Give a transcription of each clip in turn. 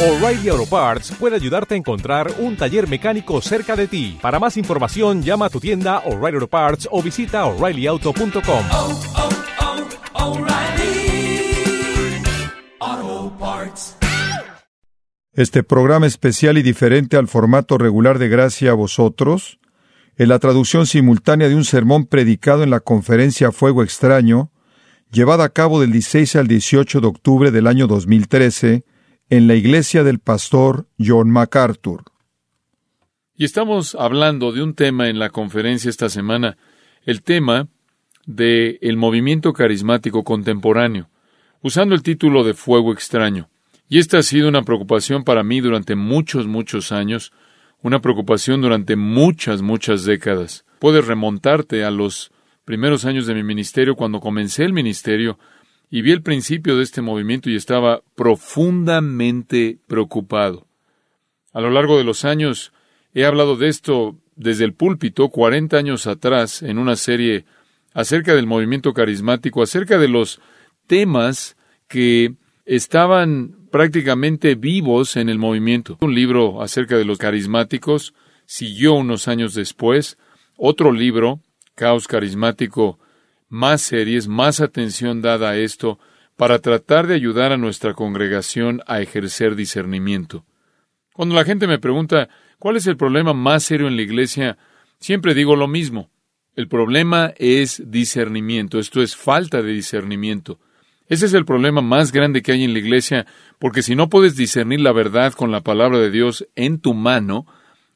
O'Reilly Auto Parts puede ayudarte a encontrar un taller mecánico cerca de ti. Para más información, llama a tu tienda O'Reilly Auto Parts o visita oreillyauto.com. oh, oh, Parts. Este programa especial y diferente al formato regular de Gracia a vosotros, en la traducción simultánea de un sermón predicado en la conferencia Fuego Extraño, llevada a cabo del 16 al 18 de octubre del año 2013, en la iglesia del pastor John MacArthur. Y estamos hablando de un tema en la conferencia esta semana, el tema de el movimiento carismático contemporáneo, usando el título de Fuego extraño. Y esta ha sido una preocupación para mí durante muchos, muchos años, una preocupación durante muchas, muchas décadas. Puedes remontarte a los primeros años de mi ministerio, cuando comencé el ministerio, y vi el principio de este movimiento y estaba profundamente preocupado. A lo largo de los años he hablado de esto desde el púlpito 40 años atrás en una serie acerca del movimiento carismático, acerca de los temas que estaban prácticamente vivos en el movimiento. Un libro acerca de los carismáticos siguió unos años después, otro libro, Caos Carismático, más series, más atención dada a esto, para tratar de ayudar a nuestra congregación a ejercer discernimiento. Cuando la gente me pregunta cuál es el problema más serio en la iglesia, siempre digo lo mismo. El problema es discernimiento, esto es falta de discernimiento. Ese es el problema más grande que hay en la iglesia, porque si no puedes discernir la verdad con la palabra de Dios en tu mano,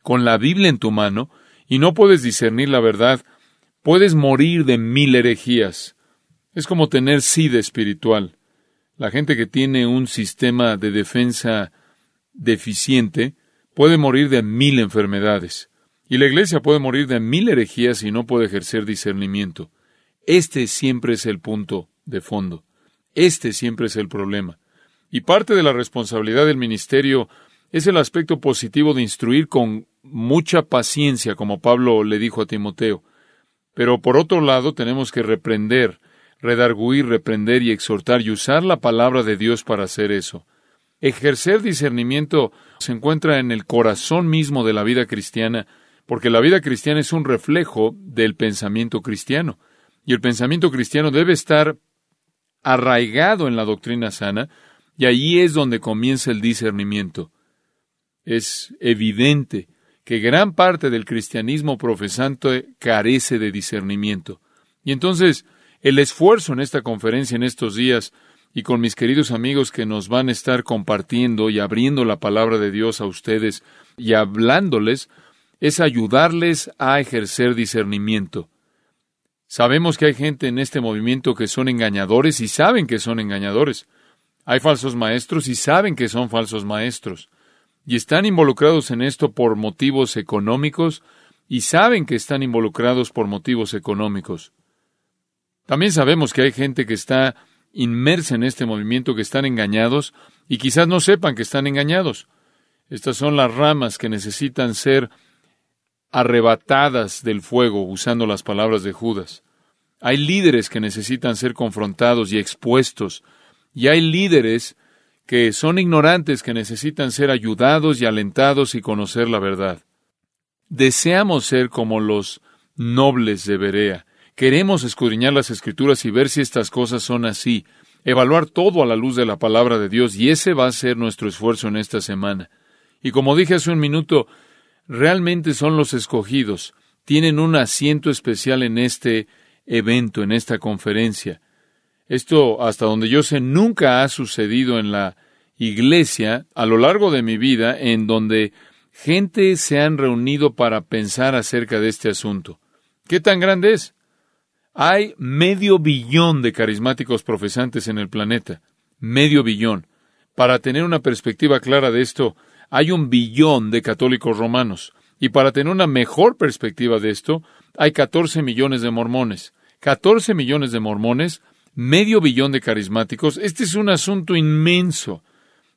con la Biblia en tu mano, y no puedes discernir la verdad, puedes morir de mil herejías. Es como tener sida espiritual. La gente que tiene un sistema de defensa deficiente puede morir de mil enfermedades. Y la iglesia puede morir de mil herejías si no puede ejercer discernimiento. Este siempre es el punto de fondo. Este siempre es el problema. Y parte de la responsabilidad del ministerio es el aspecto positivo de instruir con mucha paciencia, como Pablo le dijo a Timoteo. Pero por otro lado tenemos que reprender, redarguir, reprender y exhortar y usar la palabra de Dios para hacer eso. Ejercer discernimiento se encuentra en el corazón mismo de la vida cristiana, porque la vida cristiana es un reflejo del pensamiento cristiano. Y el pensamiento cristiano debe estar arraigado en la doctrina sana, y allí es donde comienza el discernimiento. Es evidente que gran parte del cristianismo profesante carece de discernimiento. Y entonces, el esfuerzo en esta conferencia en estos días y con mis queridos amigos que nos van a estar compartiendo y abriendo la palabra de Dios a ustedes y hablándoles, es ayudarles a ejercer discernimiento. Sabemos que hay gente en este movimiento que son engañadores y saben que son engañadores. Hay falsos maestros y saben que son falsos maestros. Y están involucrados en esto por motivos económicos y saben que están involucrados por motivos económicos. También sabemos que hay gente que está inmersa en este movimiento, que están engañados y quizás no sepan que están engañados. Estas son las ramas que necesitan ser arrebatadas del fuego, usando las palabras de Judas. Hay líderes que necesitan ser confrontados y expuestos, y hay líderes que son ignorantes que necesitan ser ayudados y alentados y conocer la verdad. Deseamos ser como los nobles de Berea. Queremos escudriñar las escrituras y ver si estas cosas son así, evaluar todo a la luz de la palabra de Dios, y ese va a ser nuestro esfuerzo en esta semana. Y como dije hace un minuto, realmente son los escogidos, tienen un asiento especial en este evento, en esta conferencia. Esto, hasta donde yo sé, nunca ha sucedido en la iglesia a lo largo de mi vida en donde gente se han reunido para pensar acerca de este asunto. ¿Qué tan grande es? Hay medio billón de carismáticos profesantes en el planeta. Medio billón. Para tener una perspectiva clara de esto, hay un billón de católicos romanos. Y para tener una mejor perspectiva de esto, hay 14 millones de mormones. 14 millones de mormones, medio billón de carismáticos. Este es un asunto inmenso.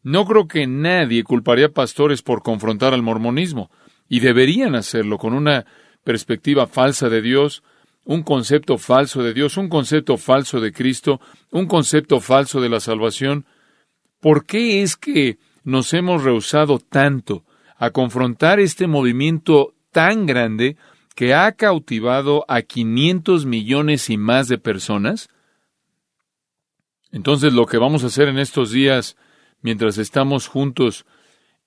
No creo que nadie culparía a pastores por confrontar al mormonismo, y deberían hacerlo con una perspectiva falsa de Dios, un concepto falso de Dios, un concepto falso de Cristo, un concepto falso de la salvación. ¿Por qué es que nos hemos rehusado tanto a confrontar este movimiento tan grande que ha cautivado a 500 millones y más de personas? Entonces lo que vamos a hacer en estos días, mientras estamos juntos,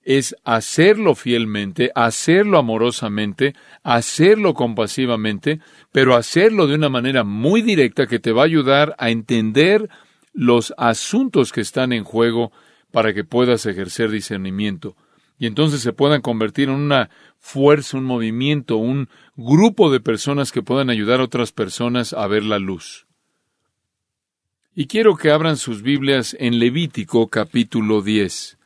es hacerlo fielmente, hacerlo amorosamente, hacerlo compasivamente, pero hacerlo de una manera muy directa que te va a ayudar a entender los asuntos que están en juego para que puedas ejercer discernimiento. Y entonces se puedan convertir en una fuerza, un movimiento, un grupo de personas que puedan ayudar a otras personas a ver la luz. Y quiero que abran sus Biblias en Levítico capítulo 10.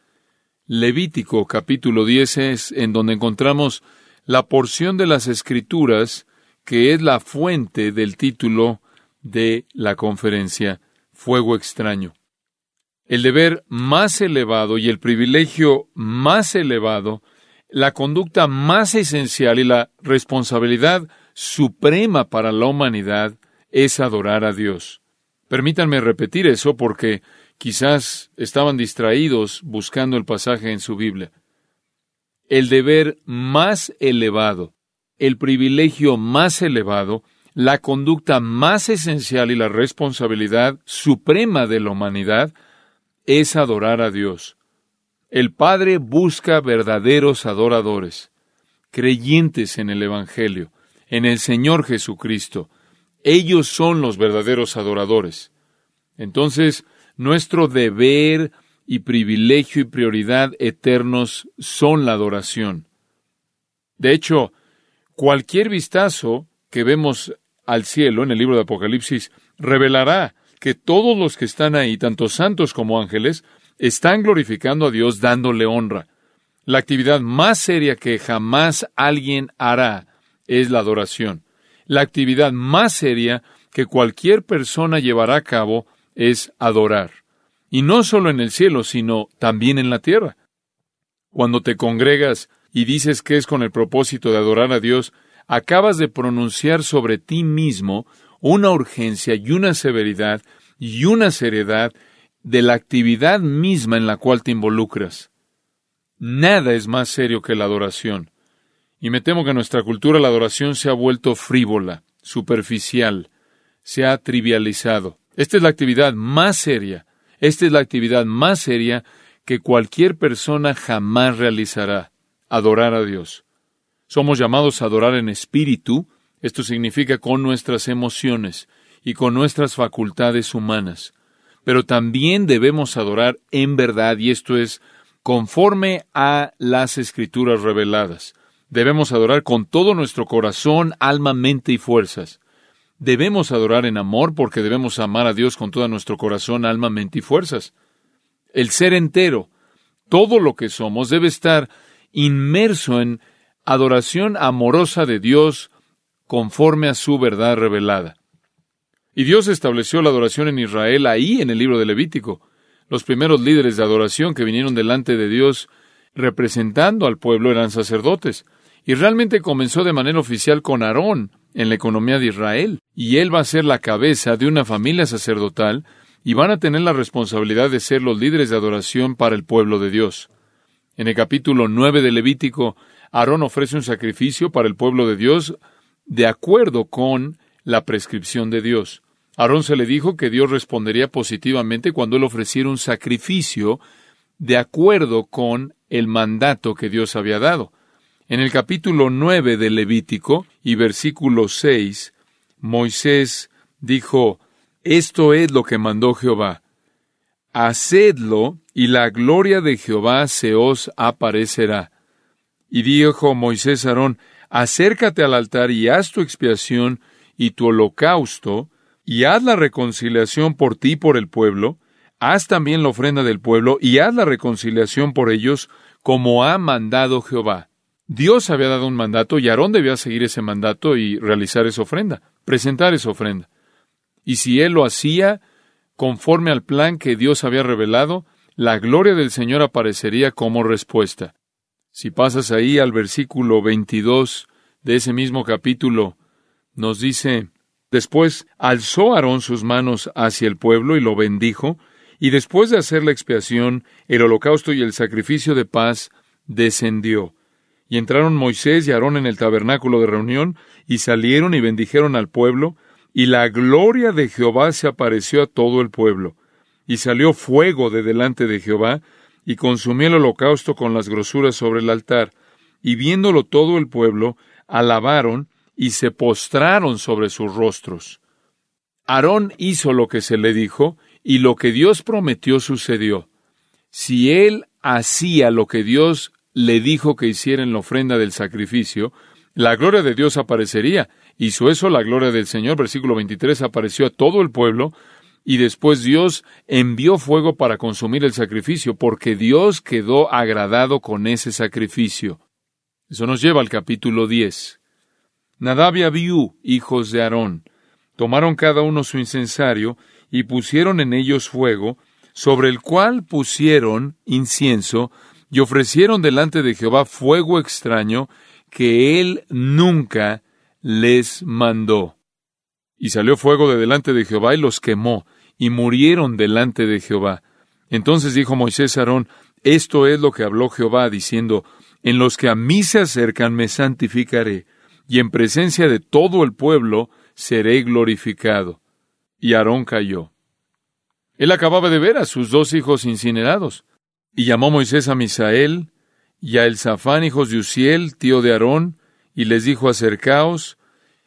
Levítico capítulo 10 es en donde encontramos la porción de las Escrituras que es la fuente del título de la conferencia, Fuego extraño. El deber más elevado y el privilegio más elevado, la conducta más esencial y la responsabilidad suprema para la humanidad es adorar a Dios. Permítanme repetir eso porque quizás estaban distraídos buscando el pasaje en su Biblia. El deber más elevado, el privilegio más elevado, la conducta más esencial y la responsabilidad suprema de la humanidad es adorar a Dios. El Padre busca verdaderos adoradores, creyentes en el Evangelio, en el Señor Jesucristo. Ellos son los verdaderos adoradores. Entonces, nuestro deber y privilegio y prioridad eternos son la adoración. De hecho, cualquier vistazo que vemos al cielo en el libro de Apocalipsis revelará que todos los que están ahí, tanto santos como ángeles, están glorificando a Dios dándole honra. La actividad más seria que jamás alguien hará es la adoración. La actividad más seria que cualquier persona llevará a cabo es adorar. Y no solo en el cielo, sino también en la tierra. Cuando te congregas y dices que es con el propósito de adorar a Dios, acabas de pronunciar sobre ti mismo una urgencia y una severidad y una seriedad de la actividad misma en la cual te involucras. Nada es más serio que la adoración. Y me temo que en nuestra cultura la adoración se ha vuelto frívola, superficial, se ha trivializado. Esta es la actividad más seria, esta es la actividad más seria que cualquier persona jamás realizará, adorar a Dios. Somos llamados a adorar en espíritu, esto significa con nuestras emociones y con nuestras facultades humanas. Pero también debemos adorar en verdad, y esto es conforme a las escrituras reveladas. Debemos adorar con todo nuestro corazón, alma, mente y fuerzas. Debemos adorar en amor porque debemos amar a Dios con todo nuestro corazón, alma, mente y fuerzas. El ser entero, todo lo que somos, debe estar inmerso en adoración amorosa de Dios conforme a su verdad revelada. Y Dios estableció la adoración en Israel ahí en el libro de Levítico. Los primeros líderes de adoración que vinieron delante de Dios representando al pueblo eran sacerdotes. Y realmente comenzó de manera oficial con Aarón en la economía de Israel. Y él va a ser la cabeza de una familia sacerdotal y van a tener la responsabilidad de ser los líderes de adoración para el pueblo de Dios. En el capítulo 9 de Levítico, Aarón ofrece un sacrificio para el pueblo de Dios de acuerdo con la prescripción de Dios. Aarón se le dijo que Dios respondería positivamente cuando él ofreciera un sacrificio de acuerdo con el mandato que Dios había dado. En el capítulo 9 de Levítico y versículo 6, Moisés dijo, Esto es lo que mandó Jehová. Hacedlo y la gloria de Jehová se os aparecerá. Y dijo Moisés a Aarón, acércate al altar y haz tu expiación y tu holocausto, y haz la reconciliación por ti y por el pueblo, haz también la ofrenda del pueblo, y haz la reconciliación por ellos, como ha mandado Jehová. Dios había dado un mandato y Aarón debía seguir ese mandato y realizar esa ofrenda, presentar esa ofrenda. Y si él lo hacía conforme al plan que Dios había revelado, la gloria del Señor aparecería como respuesta. Si pasas ahí al versículo 22 de ese mismo capítulo, nos dice, después alzó Aarón sus manos hacia el pueblo y lo bendijo, Y después de hacer la expiación, el holocausto y el sacrificio de paz descendió. Y entraron Moisés y Aarón en el tabernáculo de reunión, y salieron y bendijeron al pueblo, y la gloria de Jehová se apareció a todo el pueblo. Y salió fuego de delante de Jehová, y consumió el holocausto con las grosuras sobre el altar. Y viéndolo todo el pueblo, alabaron y se postraron sobre sus rostros. Aarón hizo lo que se le dijo, y lo que Dios prometió sucedió. Si él hacía lo que Dios le dijo que hiciera en la ofrenda del sacrificio, la gloria de Dios aparecería. Hizo eso la gloria del Señor, versículo 23, apareció a todo el pueblo, y después Dios envió fuego para consumir el sacrificio, porque Dios quedó agradado con ese sacrificio. Eso nos lleva al capítulo 10. Nadab y Abiú, hijos de Aarón, tomaron cada uno su incensario y pusieron en ellos fuego, sobre el cual pusieron incienso, y ofrecieron delante de Jehová fuego extraño que él nunca les mandó. Y salió fuego de delante de Jehová y los quemó, y murieron delante de Jehová. Entonces dijo Moisés a Aarón, Esto es lo que habló Jehová, diciendo, En los que a mí se acercan me santificaré, y en presencia de todo el pueblo seré glorificado. Y Aarón cayó. Él acababa de ver a sus dos hijos incinerados. Y llamó Moisés a Misael y a Elzafán, hijos de Uziel, tío de Aarón, y les dijo, acercaos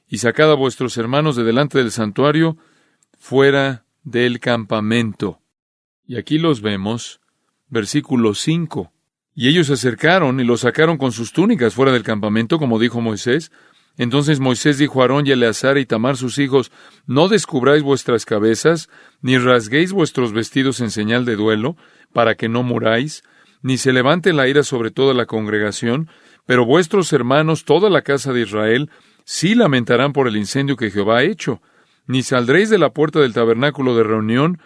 y sacad a vuestros hermanos de delante del santuario, fuera del campamento. Y aquí los vemos, versículo 5. Y ellos se acercaron y los sacaron con sus túnicas fuera del campamento, como dijo Moisés. Entonces Moisés dijo a Aarón y Eleazar y Tamar sus hijos, No descubráis vuestras cabezas, ni rasguéis vuestros vestidos en señal de duelo, para que no muráis, ni se levante la ira sobre toda la congregación, pero vuestros hermanos, toda la casa de Israel, sí lamentarán por el incendio que Jehová ha hecho, ni saldréis de la puerta del tabernáculo de reunión,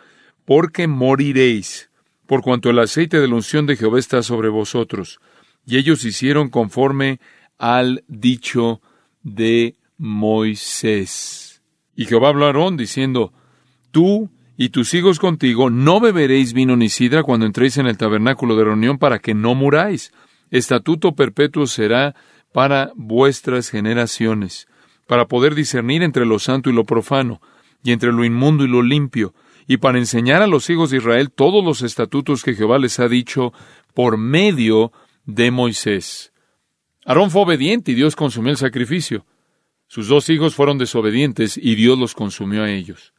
porque moriréis, por cuanto el aceite de la unción de Jehová está sobre vosotros. Y ellos hicieron conforme al dicho de Moisés. Y Jehová habló a Aarón diciendo, Tú y tus hijos contigo, no beberéis vino ni sidra cuando entréis en el tabernáculo de reunión para que no muráis. Estatuto perpetuo será para vuestras generaciones, para poder discernir entre lo santo y lo profano, y entre lo inmundo y lo limpio, y para enseñar a los hijos de Israel todos los estatutos que Jehová les ha dicho por medio de Moisés. Aarón fue obediente y Dios consumió el sacrificio. Sus dos hijos fueron desobedientes y Dios los consumió a ellos.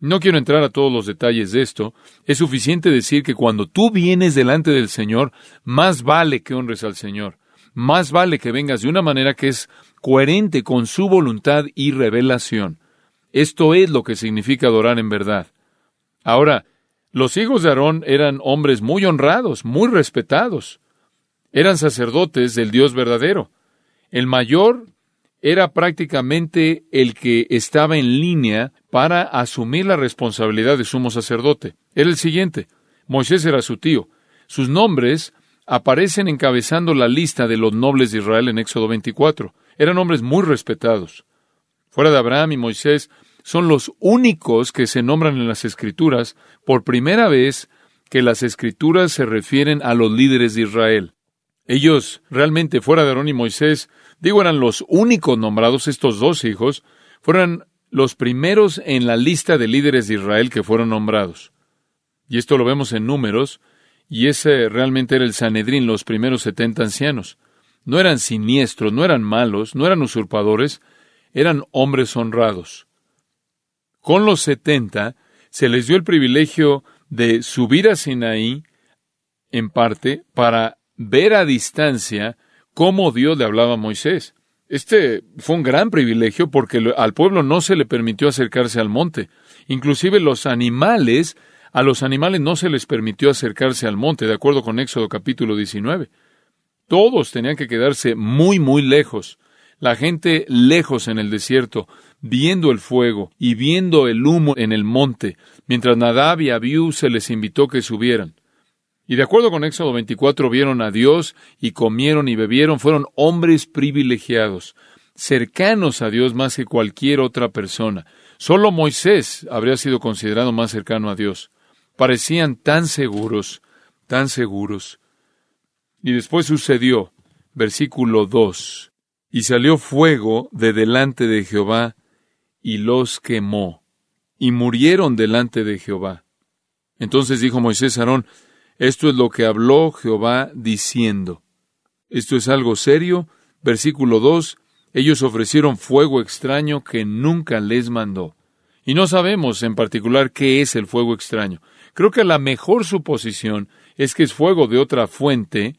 No quiero entrar a todos los detalles de esto. Es suficiente decir que cuando tú vienes delante del Señor, más vale que honres al Señor. Más vale que vengas de una manera que es coherente con su voluntad y revelación. Esto es lo que significa adorar en verdad. Ahora, los hijos de Aarón eran hombres muy honrados, muy respetados. Eran sacerdotes del Dios verdadero. El mayor era prácticamente el que estaba en línea para asumir la responsabilidad de sumo sacerdote. Era el siguiente. Moisés era su tío. Sus nombres aparecen encabezando la lista de los nobles de Israel en Éxodo 24. Eran hombres muy respetados. Fuera de Abraham y Moisés, son los únicos que se nombran en las Escrituras por primera vez que las Escrituras se refieren a los líderes de Israel. Ellos, realmente, fuera de Aarón y Moisés, digo, eran los únicos nombrados, estos dos hijos, fueron los primeros en la lista de líderes de Israel que fueron nombrados. Y esto lo vemos en números, y ese realmente era el Sanedrín, los primeros setenta ancianos. No eran siniestros, no eran malos, no eran usurpadores, eran hombres honrados. Con los setenta se les dio el privilegio de subir a Sinaí, en parte, para ver a distancia cómo Dios le hablaba a Moisés. Este fue un gran privilegio porque al pueblo no se le permitió acercarse al monte. Inclusive los animales, a los animales no se les permitió acercarse al monte, de acuerdo con Éxodo capítulo 19. Todos tenían que quedarse muy, muy lejos. La gente lejos en el desierto, viendo el fuego y viendo el humo en el monte, mientras Nadab y Abiú se les invitó que subieran. Y de acuerdo con Éxodo 24, vieron a Dios y comieron y bebieron, fueron hombres privilegiados, cercanos a Dios más que cualquier otra persona. Solo Moisés habría sido considerado más cercano a Dios. Parecían tan seguros, tan seguros. Y después sucedió, versículo 2, y salió fuego de delante de Jehová, y los quemó, y murieron delante de Jehová. Entonces dijo Moisés a Aarón, esto es lo que habló Jehová diciendo. Esto es algo serio. Versículo 2, ellos ofrecieron fuego extraño que nunca les mandó. Y no sabemos en particular qué es el fuego extraño. Creo que la mejor suposición es que es fuego de otra fuente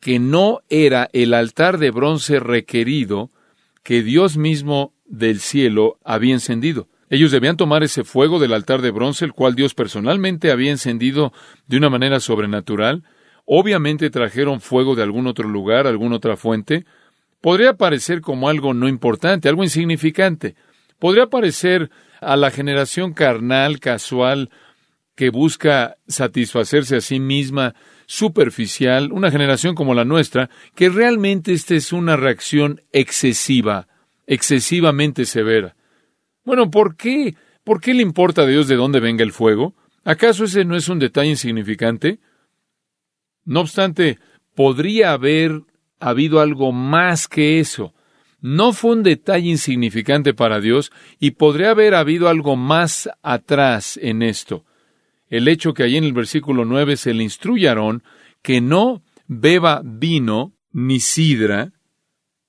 que no era el altar de bronce requerido que Dios mismo del cielo había encendido. Ellos debían tomar ese fuego del altar de bronce, el cual Dios personalmente había encendido de una manera sobrenatural. Obviamente trajeron fuego de algún otro lugar, alguna otra fuente. Podría parecer como algo no importante, algo insignificante. Podría parecer a la generación carnal, casual, que busca satisfacerse a sí misma, superficial, una generación como la nuestra, que realmente esta es una reacción excesiva, excesivamente severa. Bueno, ¿por qué? ¿Por qué le importa a Dios de dónde venga el fuego? ¿Acaso ese no es un detalle insignificante? No obstante, podría haber habido algo más que eso. No fue un detalle insignificante para Dios y podría haber habido algo más atrás en esto. El hecho que allí en el versículo 9 se le instruye a Aarón que no beba vino ni sidra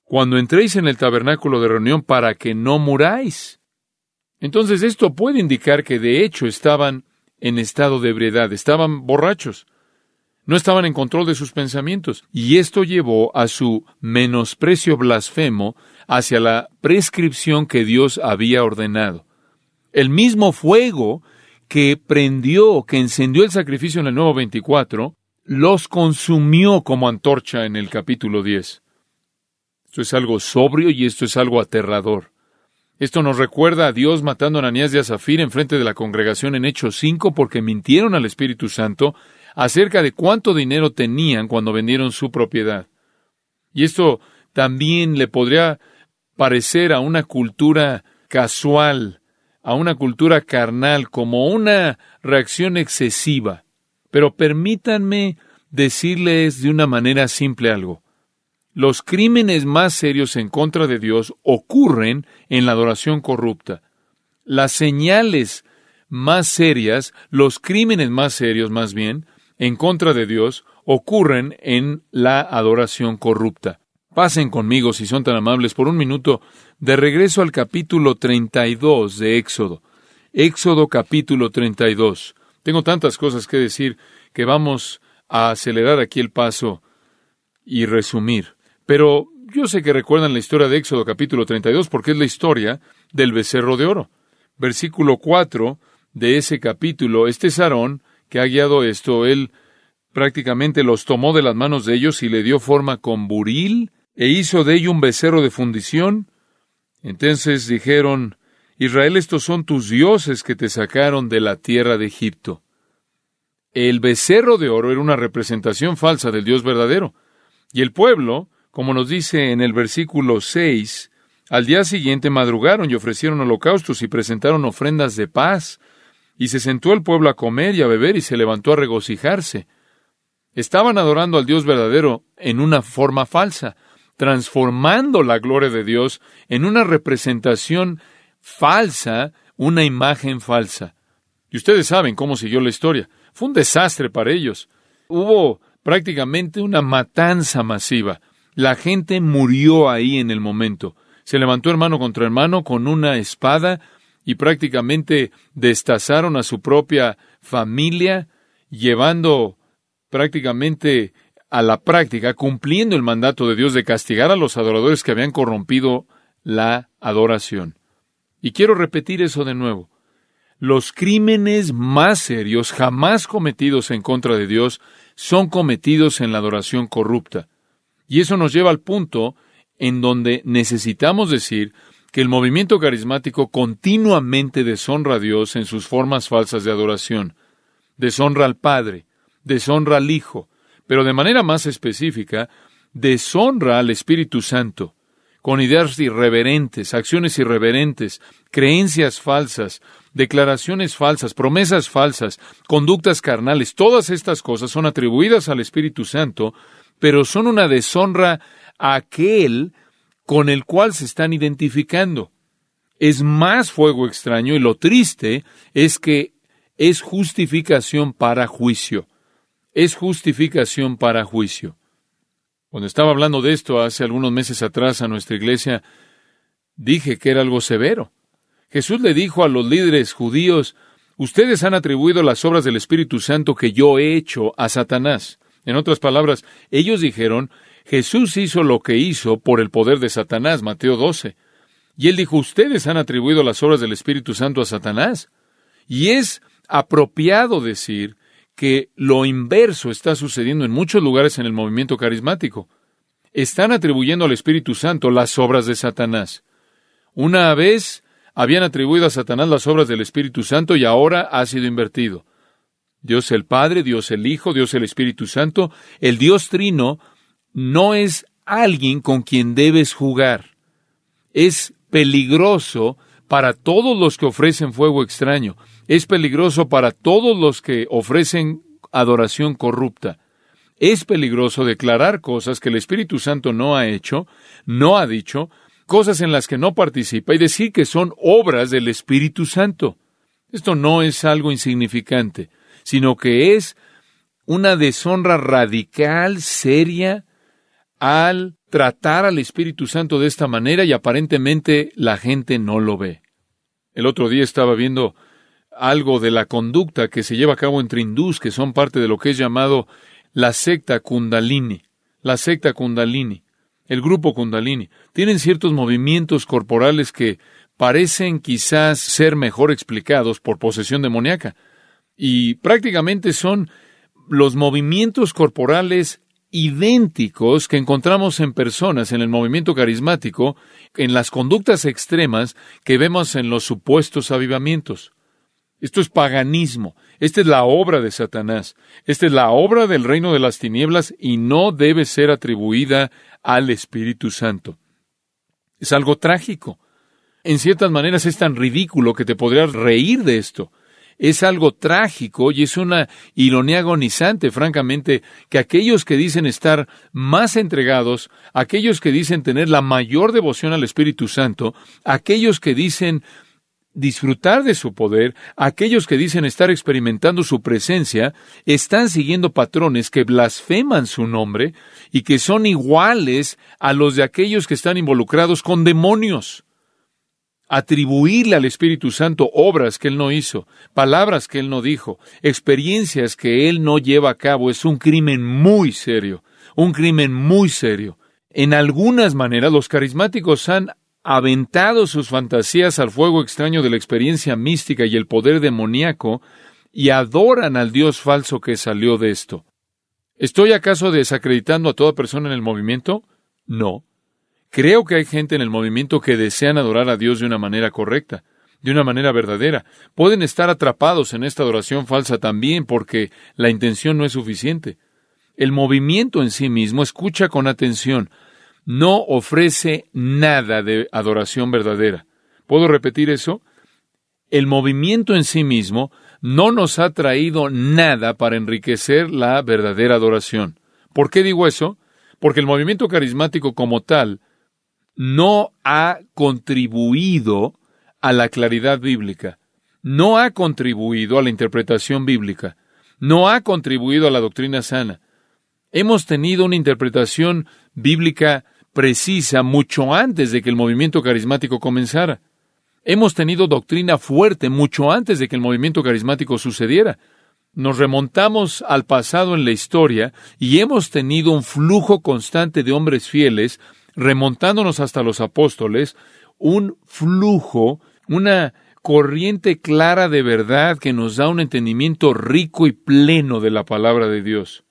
cuando entréis en el tabernáculo de reunión para que no muráis. Entonces esto puede indicar que de hecho estaban en estado de ebriedad, estaban borrachos, no estaban en control de sus pensamientos, y esto llevó a su menosprecio blasfemo hacia la prescripción que Dios había ordenado. El mismo fuego que prendió, que encendió el sacrificio en el Nuevo 24, los consumió como antorcha en el capítulo 10. Esto es algo sobrio y esto es algo aterrador. Esto nos recuerda a Dios matando a Ananías de Azafir en frente de la congregación en Hechos 5 porque mintieron al Espíritu Santo acerca de cuánto dinero tenían cuando vendieron su propiedad. Y esto también le podría parecer a una cultura casual, a una cultura carnal, como una reacción excesiva. Pero permítanme decirles de una manera simple algo los crímenes más serios en contra de Dios ocurren en la adoración corrupta. Las señales más serias, los crímenes más serios más bien, en contra de Dios, ocurren en la adoración corrupta. Pasen conmigo, si son tan amables, por un minuto de regreso al capítulo 32 de Éxodo. Éxodo capítulo 32. Tengo tantas cosas que decir que vamos a acelerar aquí el paso y resumir. Pero yo sé que recuerdan la historia de Éxodo capítulo 32 porque es la historia del becerro de oro. Versículo 4 de ese capítulo, este es Aarón que ha guiado esto, él prácticamente los tomó de las manos de ellos y le dio forma con buril e hizo de ello un becerro de fundición. Entonces dijeron, Israel, estos son tus dioses que te sacaron de la tierra de Egipto. El becerro de oro era una representación falsa del Dios verdadero, y el pueblo como nos dice en el versículo 6, al día siguiente madrugaron y ofrecieron holocaustos y presentaron ofrendas de paz, y se sentó el pueblo a comer y a beber y se levantó a regocijarse. Estaban adorando al Dios verdadero en una forma falsa, transformando la gloria de Dios en una representación falsa, una imagen falsa. Y ustedes saben cómo siguió la historia. Fue un desastre para ellos. Hubo prácticamente una matanza masiva. La gente murió ahí en el momento. Se levantó hermano contra hermano con una espada y prácticamente destazaron a su propia familia, llevando prácticamente a la práctica, cumpliendo el mandato de Dios de castigar a los adoradores que habían corrompido la adoración. Y quiero repetir eso de nuevo. Los crímenes más serios jamás cometidos en contra de Dios son cometidos en la adoración corrupta. Y eso nos lleva al punto en donde necesitamos decir que el movimiento carismático continuamente deshonra a Dios en sus formas falsas de adoración, deshonra al Padre, deshonra al Hijo, pero de manera más específica, deshonra al Espíritu Santo, con ideas irreverentes, acciones irreverentes, creencias falsas, declaraciones falsas, promesas falsas, conductas carnales, todas estas cosas son atribuidas al Espíritu Santo, pero son una deshonra a aquel con el cual se están identificando. Es más fuego extraño y lo triste es que es justificación para juicio. Es justificación para juicio. Cuando estaba hablando de esto hace algunos meses atrás a nuestra iglesia, dije que era algo severo. Jesús le dijo a los líderes judíos, ustedes han atribuido las obras del Espíritu Santo que yo he hecho a Satanás. En otras palabras, ellos dijeron, Jesús hizo lo que hizo por el poder de Satanás, Mateo 12. Y él dijo, ustedes han atribuido las obras del Espíritu Santo a Satanás. Y es apropiado decir que lo inverso está sucediendo en muchos lugares en el movimiento carismático. Están atribuyendo al Espíritu Santo las obras de Satanás. Una vez habían atribuido a Satanás las obras del Espíritu Santo y ahora ha sido invertido. Dios el Padre, Dios el Hijo, Dios el Espíritu Santo, el Dios Trino no es alguien con quien debes jugar. Es peligroso para todos los que ofrecen fuego extraño. Es peligroso para todos los que ofrecen adoración corrupta. Es peligroso declarar cosas que el Espíritu Santo no ha hecho, no ha dicho, cosas en las que no participa y decir que son obras del Espíritu Santo. Esto no es algo insignificante, sino que es una deshonra radical, seria, al tratar al Espíritu Santo de esta manera y aparentemente la gente no lo ve. El otro día estaba viendo algo de la conducta que se lleva a cabo entre hindús, que son parte de lo que es llamado la secta Kundalini. La secta Kundalini el grupo Kundalini, tienen ciertos movimientos corporales que parecen quizás ser mejor explicados por posesión demoníaca. Y prácticamente son los movimientos corporales idénticos que encontramos en personas en el movimiento carismático, en las conductas extremas que vemos en los supuestos avivamientos. Esto es paganismo. Esta es la obra de Satanás. Esta es la obra del reino de las tinieblas y no debe ser atribuida al Espíritu Santo. Es algo trágico. En ciertas maneras es tan ridículo que te podrías reír de esto. Es algo trágico y es una ironía agonizante, francamente, que aquellos que dicen estar más entregados, aquellos que dicen tener la mayor devoción al Espíritu Santo, aquellos que dicen disfrutar de su poder, aquellos que dicen estar experimentando su presencia, están siguiendo patrones que blasfeman su nombre y que son iguales a los de aquellos que están involucrados con demonios. Atribuirle al Espíritu Santo obras que Él no hizo, palabras que Él no dijo, experiencias que Él no lleva a cabo es un crimen muy serio, un crimen muy serio. En algunas maneras los carismáticos han aventado sus fantasías al fuego extraño de la experiencia mística y el poder demoníaco, y adoran al Dios falso que salió de esto. ¿Estoy acaso desacreditando a toda persona en el movimiento? No. Creo que hay gente en el movimiento que desean adorar a Dios de una manera correcta, de una manera verdadera. Pueden estar atrapados en esta adoración falsa también porque la intención no es suficiente. El movimiento en sí mismo escucha con atención, no ofrece nada de adoración verdadera. ¿Puedo repetir eso? El movimiento en sí mismo no nos ha traído nada para enriquecer la verdadera adoración. ¿Por qué digo eso? Porque el movimiento carismático como tal no ha contribuido a la claridad bíblica, no ha contribuido a la interpretación bíblica, no ha contribuido a la doctrina sana. Hemos tenido una interpretación bíblica precisa mucho antes de que el movimiento carismático comenzara. Hemos tenido doctrina fuerte mucho antes de que el movimiento carismático sucediera. Nos remontamos al pasado en la historia y hemos tenido un flujo constante de hombres fieles, remontándonos hasta los apóstoles, un flujo, una corriente clara de verdad que nos da un entendimiento rico y pleno de la palabra de Dios.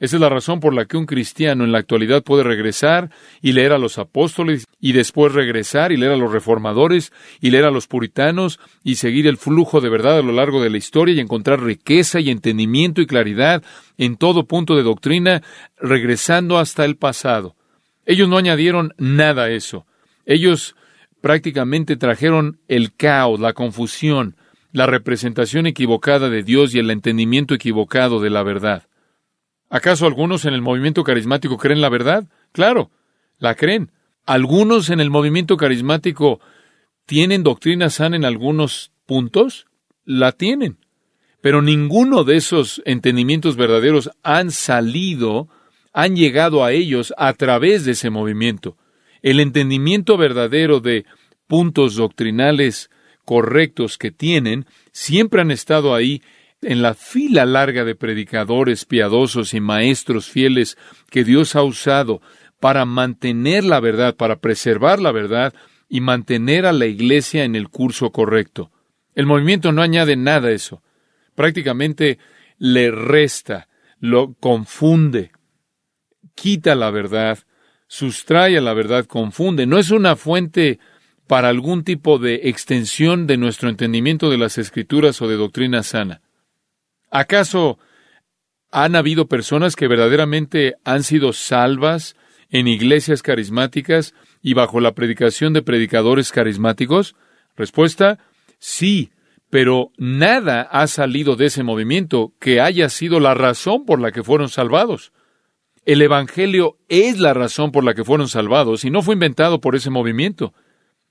Esa es la razón por la que un cristiano en la actualidad puede regresar y leer a los apóstoles y después regresar y leer a los reformadores y leer a los puritanos y seguir el flujo de verdad a lo largo de la historia y encontrar riqueza y entendimiento y claridad en todo punto de doctrina, regresando hasta el pasado. Ellos no añadieron nada a eso. Ellos prácticamente trajeron el caos, la confusión, la representación equivocada de Dios y el entendimiento equivocado de la verdad. ¿Acaso algunos en el movimiento carismático creen la verdad? Claro, la creen. Algunos en el movimiento carismático tienen doctrina sana en algunos puntos, la tienen. Pero ninguno de esos entendimientos verdaderos han salido, han llegado a ellos a través de ese movimiento. El entendimiento verdadero de puntos doctrinales correctos que tienen siempre han estado ahí en la fila larga de predicadores piadosos y maestros fieles que Dios ha usado para mantener la verdad, para preservar la verdad y mantener a la iglesia en el curso correcto. El movimiento no añade nada a eso. Prácticamente le resta, lo confunde, quita la verdad, sustrae a la verdad, confunde. No es una fuente para algún tipo de extensión de nuestro entendimiento de las escrituras o de doctrina sana. ¿Acaso han habido personas que verdaderamente han sido salvas en iglesias carismáticas y bajo la predicación de predicadores carismáticos? Respuesta, sí, pero nada ha salido de ese movimiento que haya sido la razón por la que fueron salvados. El Evangelio es la razón por la que fueron salvados y no fue inventado por ese movimiento.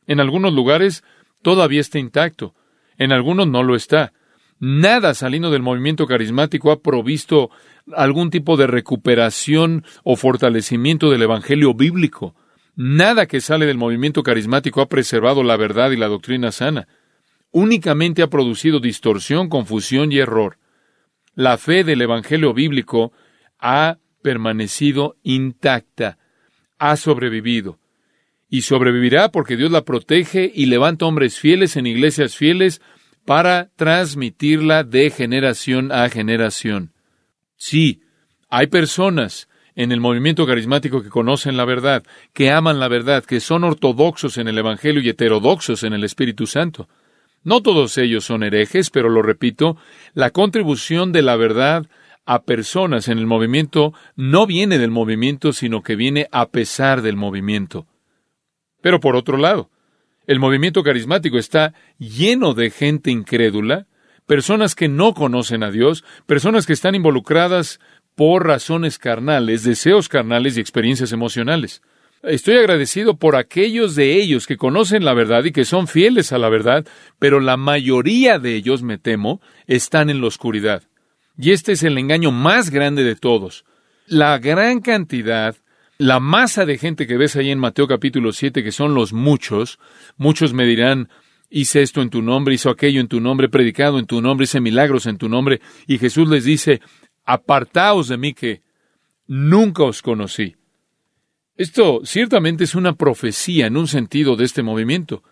En algunos lugares todavía está intacto, en algunos no lo está. Nada saliendo del movimiento carismático ha provisto algún tipo de recuperación o fortalecimiento del Evangelio bíblico. Nada que sale del movimiento carismático ha preservado la verdad y la doctrina sana. Únicamente ha producido distorsión, confusión y error. La fe del Evangelio bíblico ha permanecido intacta, ha sobrevivido. Y sobrevivirá porque Dios la protege y levanta hombres fieles en iglesias fieles para transmitirla de generación a generación. Sí, hay personas en el movimiento carismático que conocen la verdad, que aman la verdad, que son ortodoxos en el Evangelio y heterodoxos en el Espíritu Santo. No todos ellos son herejes, pero lo repito, la contribución de la verdad a personas en el movimiento no viene del movimiento, sino que viene a pesar del movimiento. Pero por otro lado, el movimiento carismático está lleno de gente incrédula, personas que no conocen a Dios, personas que están involucradas por razones carnales, deseos carnales y experiencias emocionales. Estoy agradecido por aquellos de ellos que conocen la verdad y que son fieles a la verdad, pero la mayoría de ellos, me temo, están en la oscuridad. Y este es el engaño más grande de todos. La gran cantidad la masa de gente que ves ahí en Mateo capítulo 7, que son los muchos, muchos me dirán, hice esto en tu nombre, hizo aquello en tu nombre, predicado en tu nombre, hice milagros en tu nombre, y Jesús les dice, apartaos de mí que nunca os conocí. Esto ciertamente es una profecía en un sentido de este movimiento.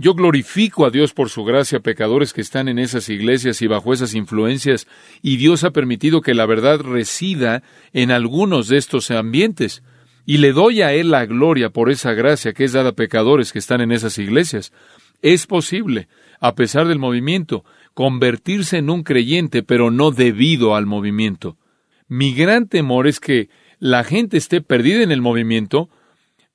Yo glorifico a Dios por su gracia pecadores que están en esas iglesias y bajo esas influencias, y Dios ha permitido que la verdad resida en algunos de estos ambientes y le doy a Él la gloria por esa gracia que es dada a pecadores que están en esas iglesias. Es posible, a pesar del movimiento, convertirse en un creyente, pero no debido al movimiento. Mi gran temor es que la gente esté perdida en el movimiento,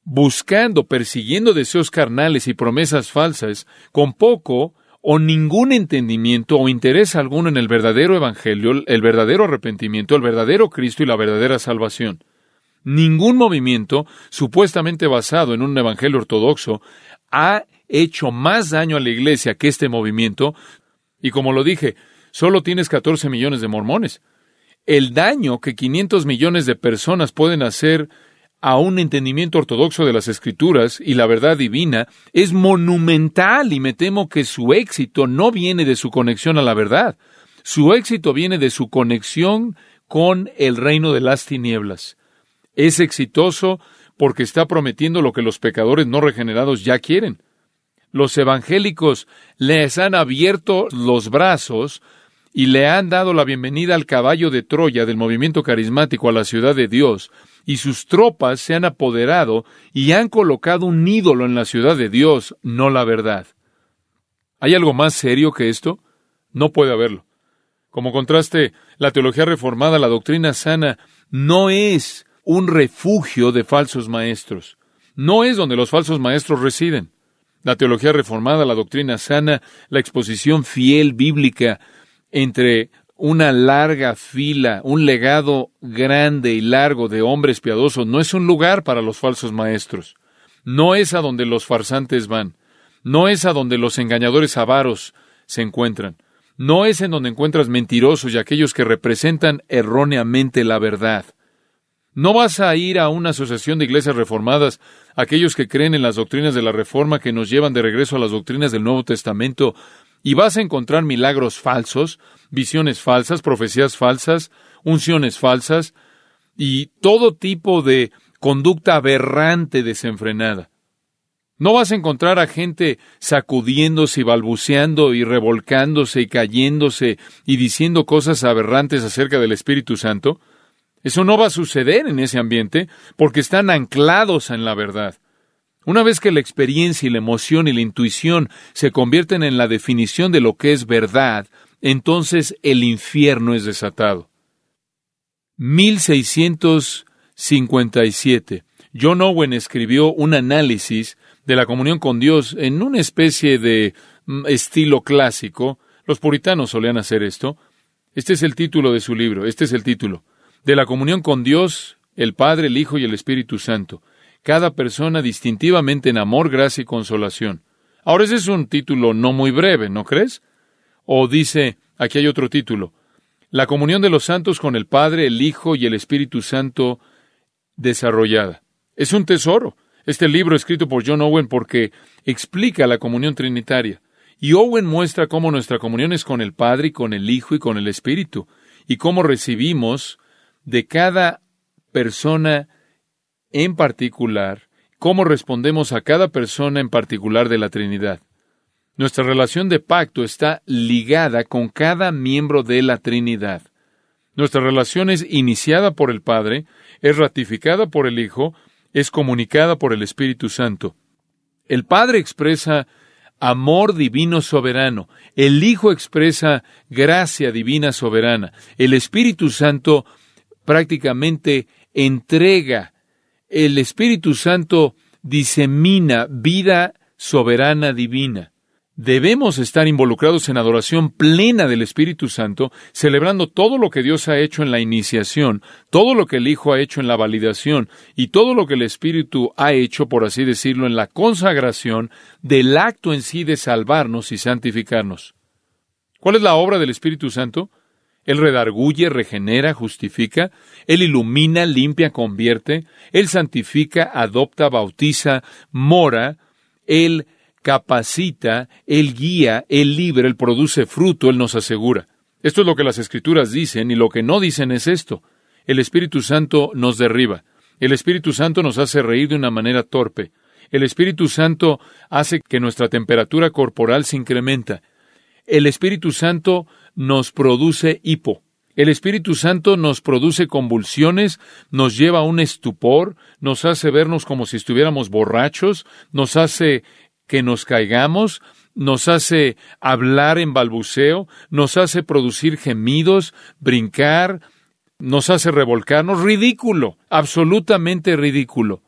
buscando, persiguiendo deseos carnales y promesas falsas, con poco o ningún entendimiento o interés alguno en el verdadero Evangelio, el verdadero arrepentimiento, el verdadero Cristo y la verdadera salvación. Ningún movimiento supuestamente basado en un evangelio ortodoxo ha hecho más daño a la iglesia que este movimiento. Y como lo dije, solo tienes 14 millones de mormones. El daño que 500 millones de personas pueden hacer a un entendimiento ortodoxo de las escrituras y la verdad divina es monumental y me temo que su éxito no viene de su conexión a la verdad. Su éxito viene de su conexión con el reino de las tinieblas. Es exitoso porque está prometiendo lo que los pecadores no regenerados ya quieren. Los evangélicos les han abierto los brazos y le han dado la bienvenida al caballo de Troya del movimiento carismático a la ciudad de Dios, y sus tropas se han apoderado y han colocado un ídolo en la ciudad de Dios, no la verdad. ¿Hay algo más serio que esto? No puede haberlo. Como contraste, la teología reformada, la doctrina sana, no es un refugio de falsos maestros. No es donde los falsos maestros residen. la teología reformada, la doctrina sana, la exposición fiel bíblica entre una larga fila, un legado grande y largo de hombres piadosos, no es un lugar para los falsos maestros. No es a donde los farsantes van. No es a donde los engañadores avaros se encuentran. No es en donde encuentras mentirosos y aquellos que representan erróneamente la verdad. No vas a ir a una asociación de iglesias reformadas, aquellos que creen en las doctrinas de la Reforma que nos llevan de regreso a las doctrinas del Nuevo Testamento, y vas a encontrar milagros falsos, visiones falsas, profecías falsas, unciones falsas, y todo tipo de conducta aberrante desenfrenada. No vas a encontrar a gente sacudiéndose y balbuceando y revolcándose y cayéndose y diciendo cosas aberrantes acerca del Espíritu Santo. Eso no va a suceder en ese ambiente porque están anclados en la verdad. Una vez que la experiencia y la emoción y la intuición se convierten en la definición de lo que es verdad, entonces el infierno es desatado. 1657. John Owen escribió un análisis de la comunión con Dios en una especie de mm, estilo clásico. Los puritanos solían hacer esto. Este es el título de su libro, este es el título de la comunión con Dios, el Padre, el Hijo y el Espíritu Santo, cada persona distintivamente en amor, gracia y consolación. Ahora ese es un título no muy breve, ¿no crees? O dice, aquí hay otro título, la comunión de los santos con el Padre, el Hijo y el Espíritu Santo desarrollada. Es un tesoro. Este libro escrito por John Owen porque explica la comunión trinitaria. Y Owen muestra cómo nuestra comunión es con el Padre y con el Hijo y con el Espíritu, y cómo recibimos de cada persona en particular, cómo respondemos a cada persona en particular de la Trinidad. Nuestra relación de pacto está ligada con cada miembro de la Trinidad. Nuestra relación es iniciada por el Padre, es ratificada por el Hijo, es comunicada por el Espíritu Santo. El Padre expresa amor divino soberano, el Hijo expresa gracia divina soberana, el Espíritu Santo prácticamente entrega. El Espíritu Santo disemina vida soberana divina. Debemos estar involucrados en adoración plena del Espíritu Santo, celebrando todo lo que Dios ha hecho en la iniciación, todo lo que el Hijo ha hecho en la validación y todo lo que el Espíritu ha hecho, por así decirlo, en la consagración del acto en sí de salvarnos y santificarnos. ¿Cuál es la obra del Espíritu Santo? Él redarguye, regenera, justifica, Él ilumina, limpia, convierte, Él santifica, adopta, bautiza, mora, Él capacita, Él guía, Él libra, Él produce fruto, Él nos asegura. Esto es lo que las Escrituras dicen y lo que no dicen es esto. El Espíritu Santo nos derriba. El Espíritu Santo nos hace reír de una manera torpe. El Espíritu Santo hace que nuestra temperatura corporal se incrementa. El Espíritu Santo nos produce hipo. El Espíritu Santo nos produce convulsiones, nos lleva a un estupor, nos hace vernos como si estuviéramos borrachos, nos hace que nos caigamos, nos hace hablar en balbuceo, nos hace producir gemidos, brincar, nos hace revolcarnos, ridículo, absolutamente ridículo.